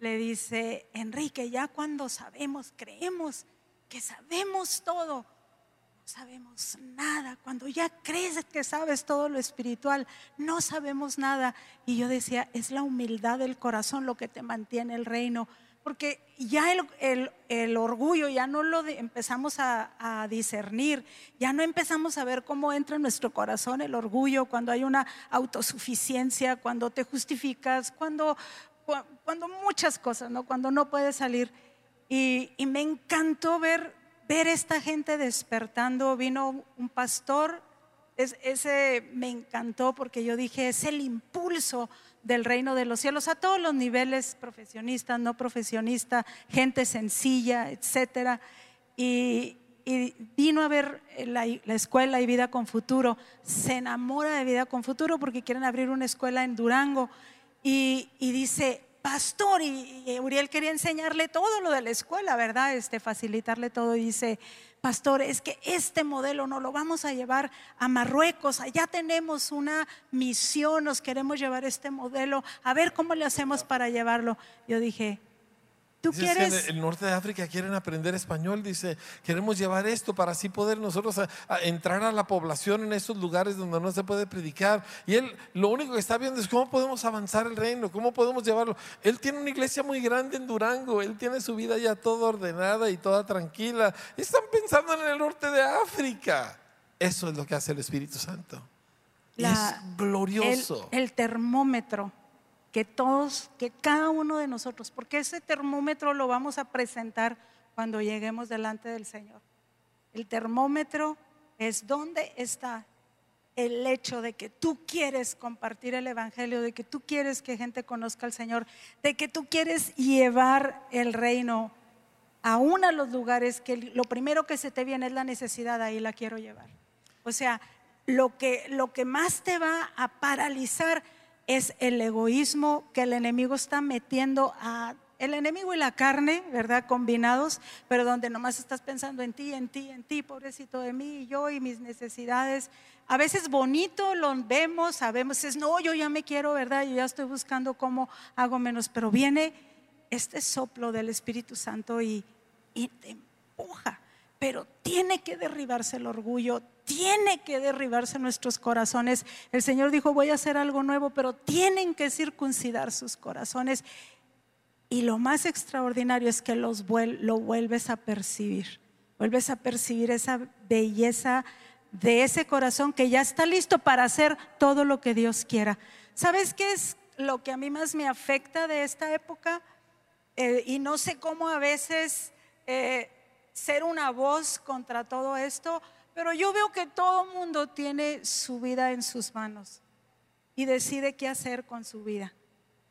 le dice, Enrique, ya cuando sabemos, creemos que sabemos todo, no sabemos nada. Cuando ya crees que sabes todo lo espiritual, no sabemos nada. Y yo decía, es la humildad del corazón lo que te mantiene el reino porque ya el, orgullo ya no lo empezamos a, discernir, ya no empezamos a ver cómo entra en nuestro corazón el orgullo cuando hay una autosuficiencia, cuando te justificas, cuando, cuando muchas cosas, ¿no? cuando no puedes salir. Y, me encantó ver, ver esta gente despertando. Vino un pastor, ese me encantó porque yo dije, es el impulso del reino de los cielos a todos los niveles, profesionistas, no profesionistas, gente sencilla, etcétera. Y, vino a ver la, escuela y vida con futuro, se enamora de vida con futuro porque quieren abrir una escuela en Durango y, dice, pastor, y, y, Uriel quería enseñarle todo lo de la escuela, ¿verdad? Este, facilitarle todo y dice, pastor, es que este modelo no lo vamos a llevar a Marruecos, allá tenemos una misión, nos queremos llevar este modelo, a ver cómo le hacemos para llevarlo. Yo dije, ¿Tú quieres?
en el norte de África quieren aprender español, dice, queremos llevar esto para así poder nosotros entrar a la población en esos lugares donde no se puede predicar. Y él lo único que está viendo es cómo podemos avanzar el reino, cómo podemos llevarlo. Él tiene una iglesia muy grande en Durango, él tiene su vida ya toda ordenada y toda tranquila. Están pensando en el norte de África. Eso es lo que hace el Espíritu Santo. es glorioso.
el termómetro que todos, que cada uno de nosotros, porque ese termómetro lo vamos a presentar cuando lleguemos delante del Señor. El termómetro es dónde está el hecho de que tú quieres compartir el Evangelio, de que tú quieres que gente conozca al Señor, de que tú quieres llevar el reino aún a los lugares que lo primero que se te viene es la necesidad, ahí la quiero llevar. O sea, lo que, lo que más te va a paralizar es el egoísmo que el enemigo está metiendo a el enemigo y la carne, ¿verdad? Combinados, pero donde nomás estás pensando en ti, en ti, en ti, pobrecito de mí, y yo y mis necesidades. A veces bonito lo vemos, sabemos, es no, yo ya me quiero, ¿verdad? Yo ya estoy buscando cómo hago menos, pero viene este soplo del Espíritu Santo y, y te empuja. Pero tiene que derribarse el orgullo, tiene que derribarse nuestros corazones. El Señor dijo, voy a hacer algo nuevo, pero tienen que circuncidar sus corazones. Y lo más extraordinario es que los lo vuelves a percibir, vuelves a percibir esa belleza de ese corazón que ya está listo para hacer todo lo que Dios quiera. ¿Sabes qué es lo que a mí más me afecta de esta época? Eh, y no sé cómo a veces... Eh, ser una voz contra todo esto, pero yo veo que todo mundo tiene su vida en sus manos y decide qué hacer con su vida,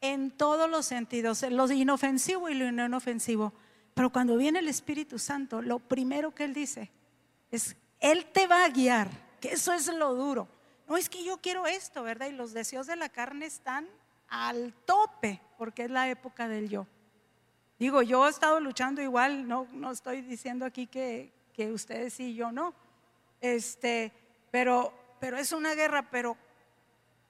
en todos los sentidos, lo inofensivo y lo no inofensivo. Pero cuando viene el Espíritu Santo, lo primero que Él dice es, Él te va a guiar, que eso es lo duro. No es que yo quiero esto, ¿verdad? Y los deseos de la carne están al tope, porque es la época del yo. Digo, yo he estado luchando igual, no, no estoy diciendo aquí que, que ustedes sí, yo no. Este, pero, pero es una guerra, pero,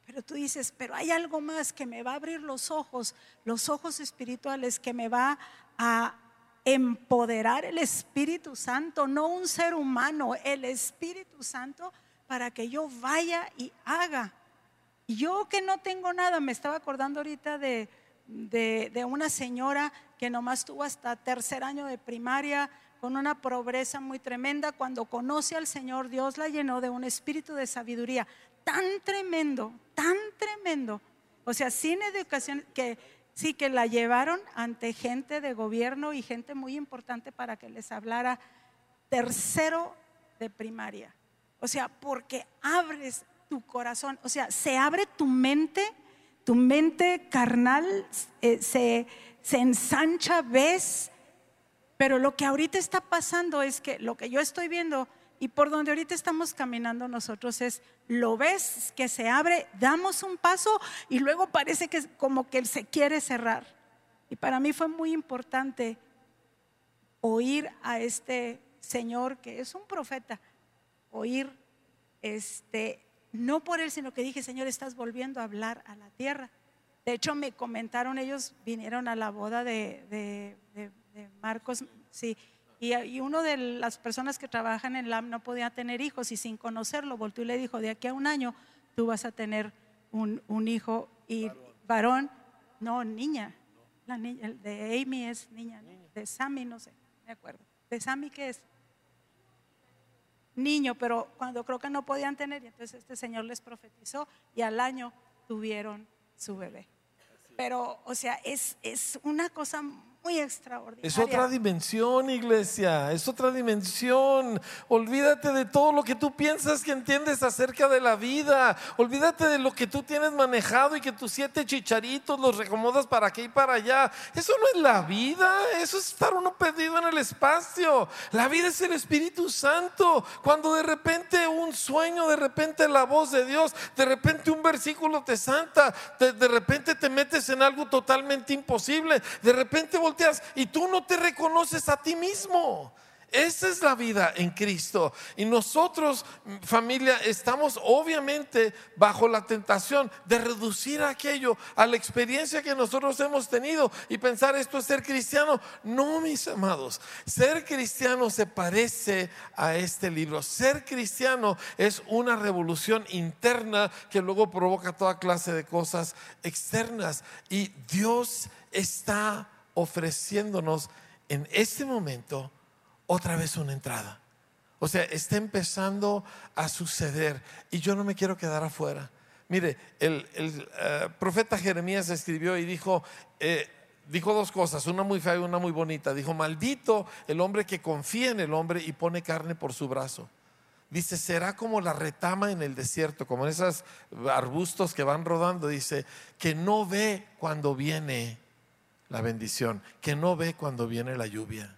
pero tú dices, pero hay algo más que me va a abrir los ojos, los ojos espirituales, que me va a empoderar el Espíritu Santo, no un ser humano, el Espíritu Santo, para que yo vaya y haga. Yo que no tengo nada, me estaba acordando ahorita de, de, una señora que nomás tuvo hasta tercer año de primaria con una pobreza muy tremenda. Cuando conoce al Señor, Dios la llenó de un espíritu de sabiduría tan tremendo, tan tremendo. O sea, sin educación, que sí que la llevaron ante gente de gobierno y gente muy importante para que les hablara tercero de primaria. O sea, porque abres tu corazón, o sea, se abre tu mente tu mente carnal eh, se, se ensancha, ves, pero lo que ahorita está pasando es que lo que yo estoy viendo y por donde ahorita estamos caminando nosotros es, lo ves que se abre, damos un paso y luego parece que como que se quiere cerrar. Y para mí fue muy importante oír a este señor que es un profeta, oír este no por él, sino que dije, Señor, estás volviendo a hablar a la tierra. De hecho, me comentaron, ellos vinieron a la boda de, Marcos, sí, y, y uno de las personas que trabajan en LAM no podía tener hijos y sin conocerlo volvió y le dijo, de aquí a un año tú vas a tener un, hijo y varón, no, niña, la niña, de Amy es niña, de Sammy no sé, me acuerdo. ¿De Sammy qué es? niño, pero cuando creo que no podían tener, y entonces este señor les profetizó y al año tuvieron su bebé. Pero, o sea, es, es una cosa extraordinaria.
Es otra dimensión, iglesia, es otra dimensión. Olvídate de todo lo que tú piensas que entiendes acerca de la vida. Olvídate de lo que tú tienes manejado y que tus siete chicharitos los recomodas para aquí y para allá. Eso no es la vida, eso es estar uno perdido en el espacio. La vida es el Espíritu Santo. Cuando de repente un sueño, de repente la voz de Dios, de repente un versículo te santa, de, de repente te metes en algo totalmente imposible, de repente y tú no te reconoces a ti mismo. Esa es la vida en Cristo. Y nosotros, familia, estamos obviamente bajo la tentación de reducir aquello a la experiencia que nosotros hemos tenido y pensar esto es ser cristiano. No, mis amados, ser cristiano se parece a este libro. Ser cristiano es una revolución interna que luego provoca toda clase de cosas externas. Y Dios está ofreciéndonos en este momento otra vez una entrada. O sea, está empezando a suceder y yo no me quiero quedar afuera. Mire, el, eh, profeta Jeremías escribió y dijo, eh, dijo dos cosas, una muy fea y una muy bonita. Dijo, maldito el hombre que confía en el hombre y pone carne por su brazo. Dice, será como la retama en el desierto, como esos arbustos que van rodando. Dice, que no ve cuando viene la bendición, que no ve cuando viene la lluvia,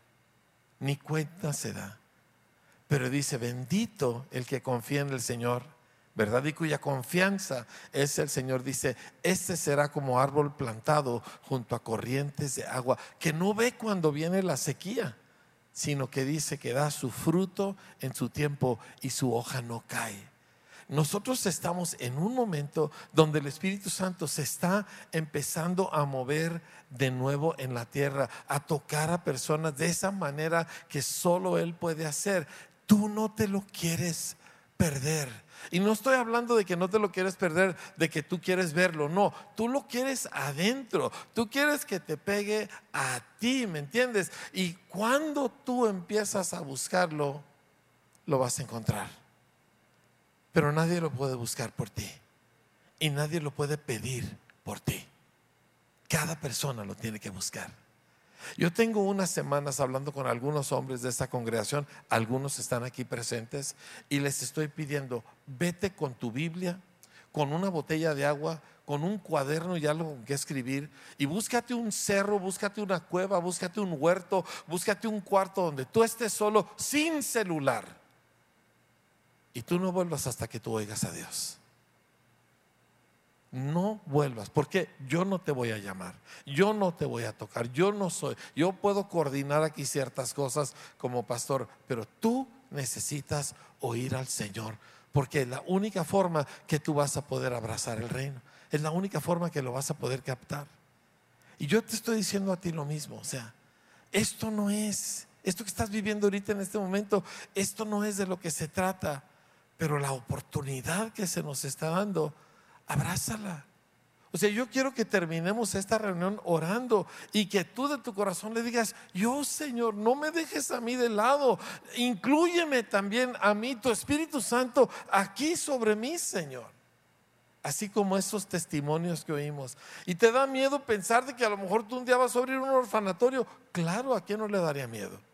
ni cuenta se da. Pero dice, bendito el que confía en el Señor, ¿verdad? Y cuya confianza es el Señor. Dice, este será como árbol plantado junto a corrientes de agua, que no ve cuando viene la sequía, sino que dice que da su fruto en su tiempo y su hoja no cae. Nosotros estamos en un momento donde el Espíritu Santo se está empezando a mover de nuevo en la tierra, a tocar a personas de esa manera que solo Él puede hacer. Tú no te lo quieres perder. Y no estoy hablando de que no te lo quieres perder, de que tú quieres verlo, no, tú lo quieres adentro, tú quieres que te pegue a ti, ¿me entiendes? Y cuando tú empiezas a buscarlo, lo vas a encontrar. Pero nadie lo puede buscar por ti. Y nadie lo puede pedir por ti. Cada persona lo tiene que buscar. Yo tengo unas semanas hablando con algunos hombres de esta congregación, algunos están aquí presentes, y les estoy pidiendo, vete con tu Biblia, con una botella de agua, con un cuaderno y algo que escribir, y búscate un cerro, búscate una cueva, búscate un huerto, búscate un cuarto donde tú estés solo, sin celular, y tú no vuelvas hasta que tú oigas a Dios no vuelvas, porque yo no te voy a llamar, yo no te voy a tocar, yo no soy, yo puedo coordinar aquí ciertas cosas como pastor, pero tú necesitas oír al Señor, porque es la única forma que tú vas a poder abrazar el reino, es la única forma que lo vas a poder captar. Y yo te estoy diciendo a ti lo mismo, o sea, esto no es, esto que estás viviendo ahorita en este momento, esto no es de lo que se trata, pero la oportunidad que se nos está dando, abrázala. O sea, yo quiero que terminemos esta reunión orando y que tú de tu corazón le digas, yo Señor, no me dejes a mí de lado, incluyeme también a mí, tu Espíritu Santo, aquí sobre mí, Señor. Así como esos testimonios que oímos. Y te da miedo pensar de que a lo mejor tú un día vas a abrir un orfanatorio. Claro, ¿a quién no le daría miedo?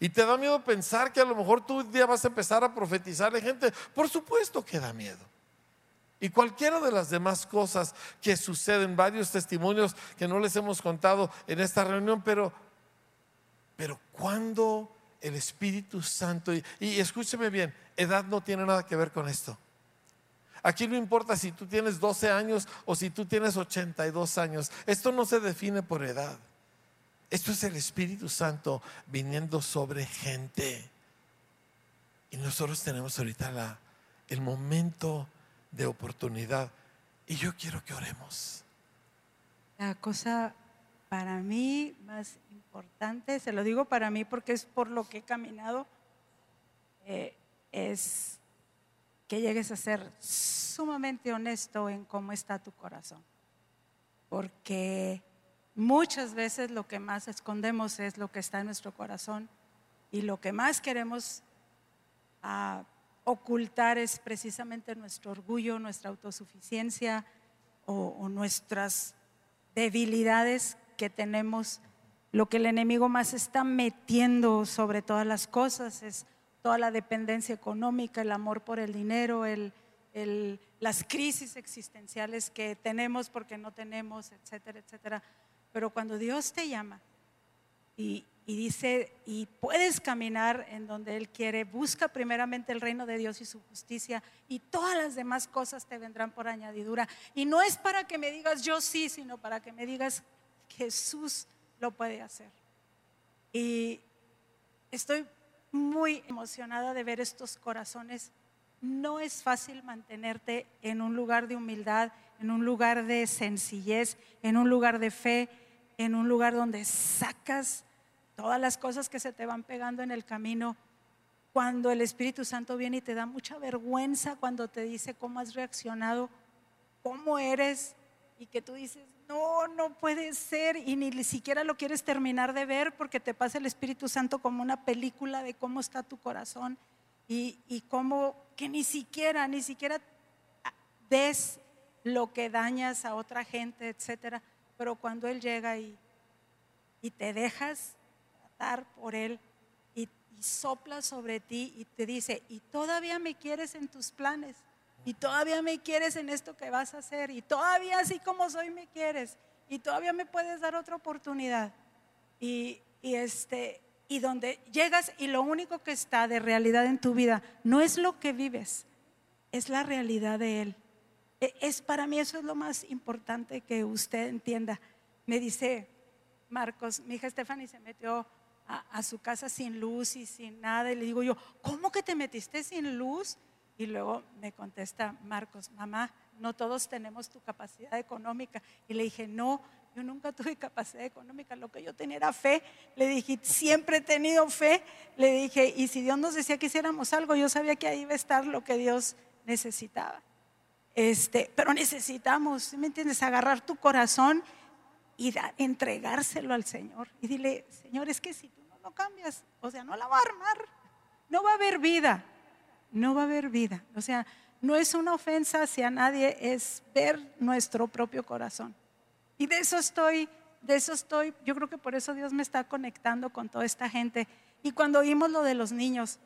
Y te da miedo pensar que a lo mejor tú un día vas a empezar a profetizarle gente. Por supuesto que da miedo. Y cualquiera de las demás cosas que suceden, varios testimonios que no les hemos contado en esta reunión, pero, pero cuando el Espíritu Santo, y, y escúcheme bien, edad no tiene nada que ver con esto. Aquí no importa si tú tienes 12 años o si tú tienes 82 años. Esto no se define por edad. Esto es el Espíritu Santo viniendo sobre gente. Y nosotros tenemos ahorita la, el momento de oportunidad. Y yo quiero que oremos.
La cosa para mí más importante, se lo digo para mí porque es por lo que he caminado, eh, es que llegues a ser sumamente honesto en cómo está tu corazón. Porque muchas veces lo que más escondemos es lo que está en nuestro corazón y lo que más queremos a ocultar es precisamente nuestro orgullo, nuestra autosuficiencia o, nuestras debilidades que tenemos. Lo que el enemigo más está metiendo sobre todas las cosas es toda la dependencia económica, el amor por el dinero, las crisis existenciales que tenemos porque no tenemos, etcétera, etcétera. Pero cuando Dios te llama y, y dice, y puedes caminar en donde Él quiere, busca primeramente el reino de Dios y su justicia y todas las demás cosas te vendrán por añadidura. Y no es para que me digas yo sí, sino para que me digas Jesús lo puede hacer. Y estoy muy emocionada de ver estos corazones. No es fácil mantenerte en un lugar de humildad, en un lugar de sencillez, en un lugar de fe, en un lugar donde sacas todas las cosas que se te van pegando en el camino, cuando el Espíritu Santo viene y te da mucha vergüenza cuando te dice cómo has reaccionado, cómo eres, y que tú dices, no, no puede ser, y ni siquiera lo quieres terminar de ver porque te pasa el Espíritu Santo como una película de cómo está tu corazón y, y cómo que ni siquiera, ni siquiera ves lo que dañas a otra gente, etcétera. Pero cuando Él llega y, y te dejas por Él y, sopla sobre ti y te dice, y todavía me quieres en tus planes, y todavía me quieres en esto que vas a hacer, y todavía así como soy me quieres, y todavía me puedes dar otra oportunidad. Y, y este, y donde llegas y lo único que está de realidad en tu vida no es lo que vives, es la realidad de Él. E, es para mí eso es lo más importante que usted entienda. Me dice Marcos, mi hija Stephanie se metió a, su casa sin luz y sin nada. Y le digo yo, ¿cómo que te metiste sin luz? Y luego me contesta Marcos, mamá, no todos tenemos tu capacidad económica. Y le dije, no, yo nunca tuve capacidad económica, lo que yo tenía era fe. Le dije, siempre he tenido fe. Le dije, y si Dios nos decía que hiciéramos algo, yo sabía que ahí iba a estar lo que Dios necesitaba. Este, pero necesitamos, ¿me entiendes? Agarrar tu corazón y entregárselo al Señor. Y dile, Señor, es que si tú no lo cambias, o sea, no la va a armar, no va a haber vida, no va a haber vida. O sea, no es una ofensa hacia nadie, es ver nuestro propio corazón. Y de eso estoy, de eso estoy, yo creo que por eso Dios me está conectando con toda esta gente. Y cuando oímos lo de los niños,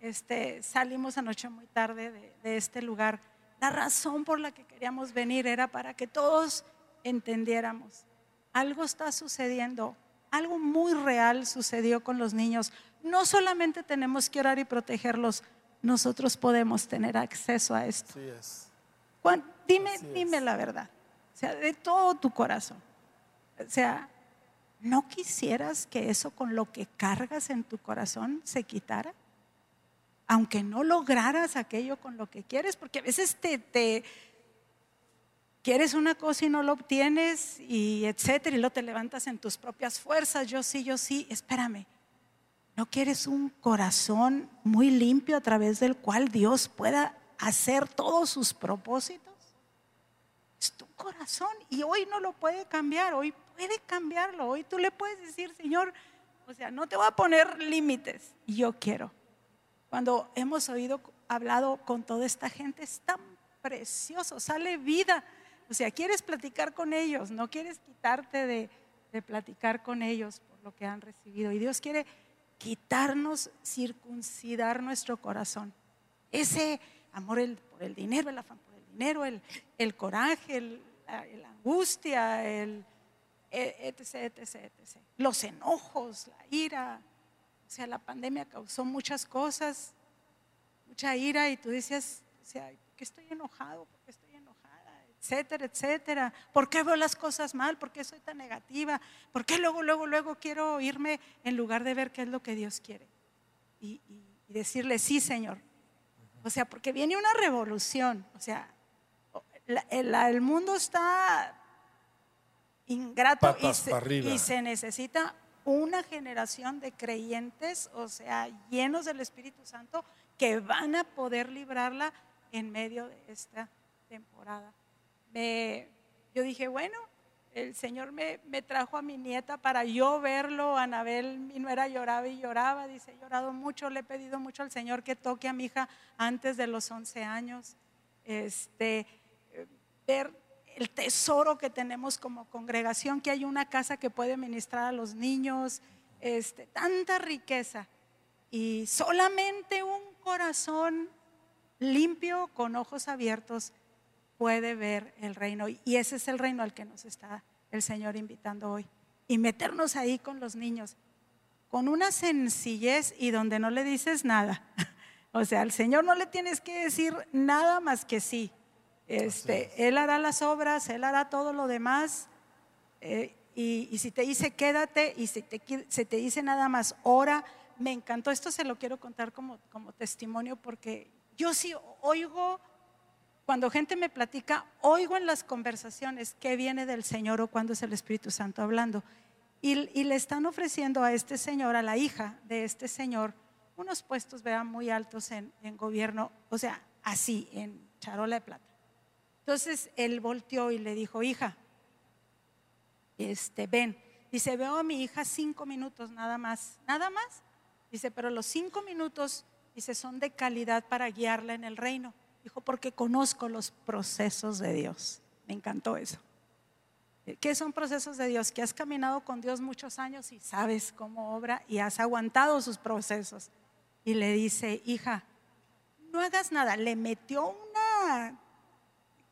este, salimos anoche muy tarde de, de este lugar. La razón por la que queríamos venir era para que todos entendiéramos. Algo está sucediendo, algo muy real sucedió con los niños. No solamente tenemos que orar y protegerlos, nosotros podemos tener acceso a esto.
Así es.
Juan, dime,
Así es.
dime la verdad. O sea, de todo tu corazón. O sea, ¿no quisieras que eso con lo que cargas en tu corazón se quitara? Aunque no lograras aquello con lo que quieres, porque a veces te, te quieres una cosa y no lo obtienes y etcétera, y luego te levantas en tus propias fuerzas, yo sí, yo sí, espérame. ¿No quieres un corazón muy limpio a través del cual Dios pueda hacer todos sus propósitos? Es tu corazón y hoy no lo puede cambiar, hoy puede cambiarlo, hoy tú le puedes decir, Señor, o sea, no te voy a poner límites, yo quiero. Cuando hemos oído, hablado con toda esta gente, es tan precioso, sale vida. O sea, quieres platicar con ellos, no quieres quitarte de, de platicar con ellos por lo que han recibido. Y Dios quiere quitarnos, circuncidar nuestro corazón. Ese amor el- por el dinero, el afán por el dinero, el, el coraje, el- la, la angustia, el e- etc, etc, etc. Los enojos, la ira. O sea, la pandemia causó muchas cosas, mucha ira y tú decías, o sea, ¿por qué estoy enojado? ¿Por qué estoy enojada? Etcétera, etcétera. ¿Por qué veo las cosas mal? ¿Por qué soy tan negativa? ¿Por qué luego, luego, luego quiero irme en lugar de ver qué es lo que Dios quiere? Y, y- y decirle, sí, Señor. O sea, porque viene una revolución. O sea, la- el, la- el mundo está ingrato se, y se necesita una generación de creyentes, o sea, llenos del Espíritu Santo, que van a poder librarla en medio de esta temporada. Me- yo dije, bueno, el Señor me, me trajo a mi nieta para yo verlo. Anabel, mi nuera, lloraba y lloraba. Dice, he llorado mucho, le he pedido mucho al Señor que toque a mi hija antes de los 11 años. Este, eh, ver el tesoro que tenemos como congregación, que hay una casa que puede ministrar a los niños, este, tanta riqueza. Y solamente un corazón limpio, con ojos abiertos, puede ver el reino. Y ese es el reino al que nos está el Señor invitando hoy. Y meternos ahí con los niños, con una sencillez y donde no le dices nada. O sea, al Señor no le tienes que decir nada más que sí. Este, él hará las obras, Él hará todo lo demás. eh, y, y si te dice quédate y si te, se te dice nada más ora, me encantó. Esto se lo quiero contar como, como testimonio porque yo sí oigo, cuando gente me platica, oigo en las conversaciones qué viene del Señor o cuándo es el Espíritu Santo hablando. Y, y le están ofreciendo a este señor, a la hija de este señor, unos puestos vean muy altos en, en gobierno, o sea, así, en charola de plata. Entonces él volteó y le dijo, hija, este, ven. Dice, veo a mi hija cinco minutos nada más, nada más. Dice, pero los cinco minutos, dice, son de calidad para guiarla en el reino. Dijo, porque conozco los procesos de Dios. Me encantó eso. ¿Qué son procesos de Dios? Que has caminado con Dios muchos años y sabes cómo obra y has aguantado sus procesos. Y le dice, hija, no hagas nada. Le metió una,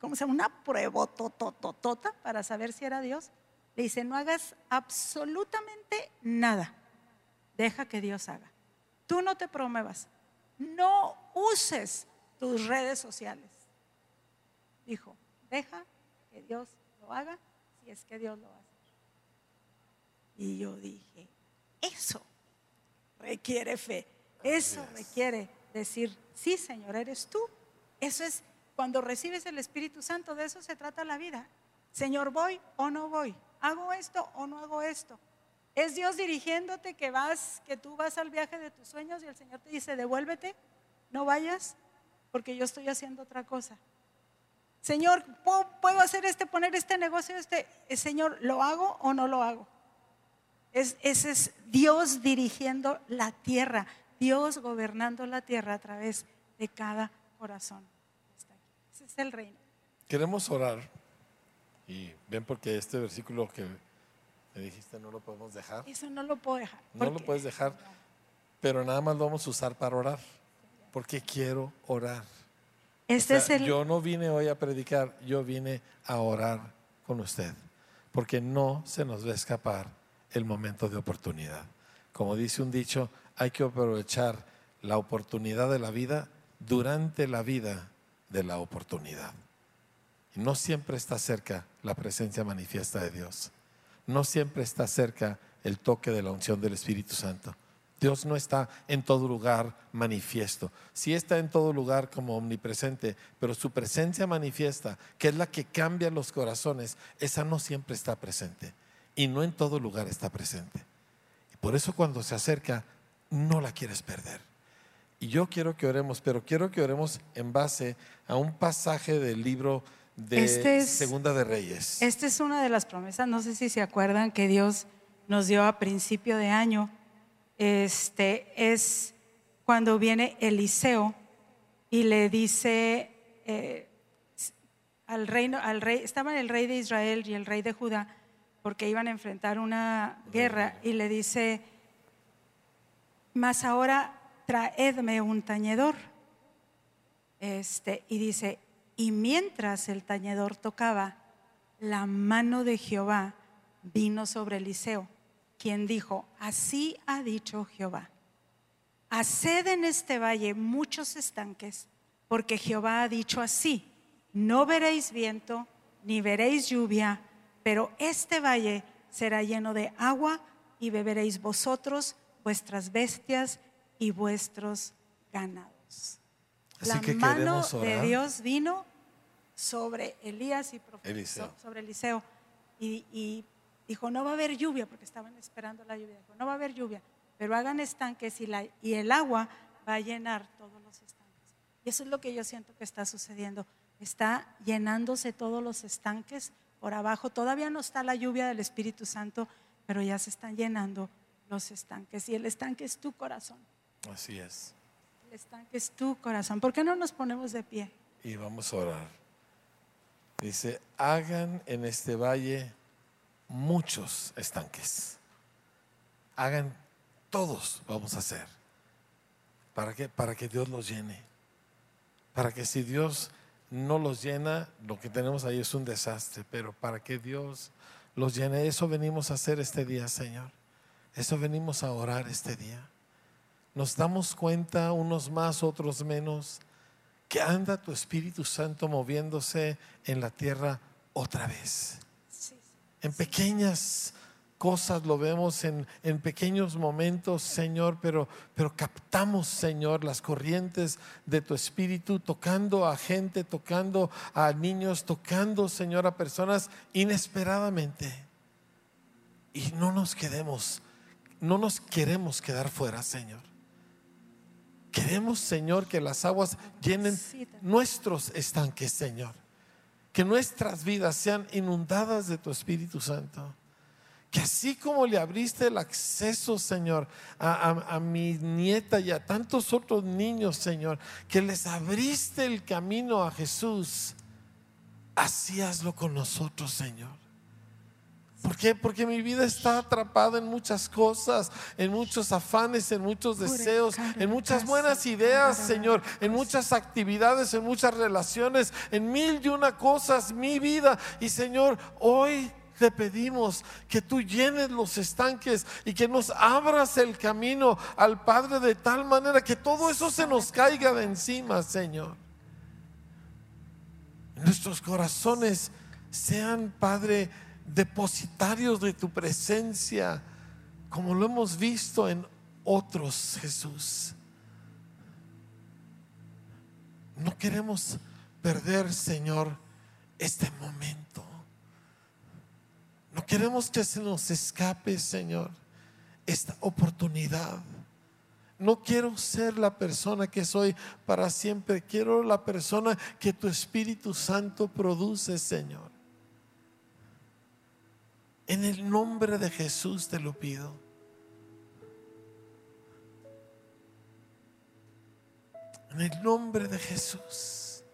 ¿cómo se llama? Una prueba totototota para saber si era Dios. Le dice, no hagas absolutamente nada. Deja que Dios haga. Tú no te promuevas. No uses tus redes sociales. Dijo, deja que Dios lo haga si es que Dios lo hace. Y yo dije, eso requiere fe. Eso requiere decir, sí, Señor, eres tú Eso es cuando recibes el Espíritu Santo, de eso se trata la vida. Señor, ¿voy o no voy? ¿Hago esto o no hago esto? Es Dios dirigiéndote que vas, que tú vas al viaje de tus sueños y el Señor te dice, devuélvete, no vayas, porque yo estoy haciendo otra cosa. Señor, ¿puedo hacer este, poner este negocio, este? Eh, Señor, ¿lo hago o no lo hago? Es, ese es Dios dirigiendo la tierra, Dios gobernando la tierra a través de cada corazón. Ese es el reino.
Queremos orar y ven porque este versículo que me dijiste no lo podemos dejar.
Eso no lo puedo dejar.
No lo puedes dejar, pero nada más lo vamos a usar para orar, porque quiero orar.
Este es el...
Yo no vine hoy a predicar, yo vine a orar con usted, porque no se nos va a escapar el momento de oportunidad. Como dice un dicho, hay que aprovechar la oportunidad de la vida durante la vida de la oportunidad. No siempre está cerca la presencia manifiesta de Dios. No siempre está cerca el toque de la unción del Espíritu Santo. Dios no está en todo lugar manifiesto. Sí está en todo lugar como omnipresente, pero su presencia manifiesta, que es la que cambia los corazones, esa no siempre está presente. Y no en todo lugar está presente. Y por eso cuando se acerca, no la quieres perder. Y yo quiero que oremos, pero quiero que oremos en base a un pasaje del libro de
Este es-
Segunda de Reyes.
Esta es una de las promesas, no sé si se acuerdan, que Dios nos dio a principio de año. Este es cuando viene Eliseo y le dice eh, al reino, al rey, estaban el rey de Israel y el rey de Judá, porque iban a enfrentar una guerra, y le dice, mas ahora traedme un tañedor. Este, y dice, y mientras el tañedor tocaba, la mano de Jehová vino sobre Eliseo, quien dijo, así ha dicho Jehová, haced en este valle muchos estanques, porque Jehová ha dicho así, no veréis viento, ni veréis lluvia, pero este valle será lleno de agua y beberéis vosotros, vuestras bestias y vuestros ganados.
Así
la
que
mano de. Dios vino sobre Elías y
Eliseo.
sobre Eliseo y, y dijo no va a haber lluvia porque estaban esperando la lluvia dijo no va a haber lluvia pero hagan estanques y, la, y el agua va a llenar todos los estanques y eso es lo que yo siento que está sucediendo está llenándose todos los estanques por abajo todavía no está la lluvia del Espíritu Santo pero ya se están llenando los estanques y el estanque es tu corazón
Así es.
el estanque es tu corazón ¿por qué no nos ponemos de pie?
Y vamos a orar. Dice, hagan en este valle muchos estanques. Hagan todos, vamos a hacer. ¿Para qué? Para que Dios los llene. Para que si Dios no los llena, lo que tenemos ahí es un desastre, pero para que Dios los llene, eso venimos a hacer este día, Señor. Eso venimos a orar este día. Nos damos cuenta, unos más, otros menos, que anda tu Espíritu Santo moviéndose en la tierra otra vez. En pequeñas cosas lo vemos, en, en pequeños momentos, Señor, pero, pero captamos, Señor, las corrientes de tu Espíritu, tocando a gente, tocando a niños, tocando, Señor, a personas inesperadamente. Y no nos quedemos, no nos queremos quedar fuera, Señor. Queremos, Señor, que las aguas llenen nuestros estanques, Señor. Que nuestras vidas sean inundadas de tu Espíritu Santo. Que así como le abriste el acceso, Señor, a mi nieta y a tantos otros niños, Señor, que les abriste el camino a Jesús, así hazlo con nosotros, Señor. ¿Por qué? Porque mi vida está atrapada en muchas cosas, en muchos afanes, en muchos deseos, en muchas buenas ideas, Señor, en muchas actividades, en muchas relaciones, en mil y una cosas, mi vida. Y Señor, hoy te pedimos que tú llenes los estanques y que nos abras el camino al Padre de tal manera que todo eso se nos caiga de encima, Señor. Nuestros corazones sean, Padre, depositarios de tu presencia, como lo hemos visto en otros, Jesús. No queremos perder, Señor, este momento. No queremos que se nos escape, Señor, esta oportunidad. No quiero ser la persona que soy para siempre. Quiero la persona que tu Espíritu Santo produce, Señor. En el nombre de Jesús te lo pido. En el nombre de Jesús.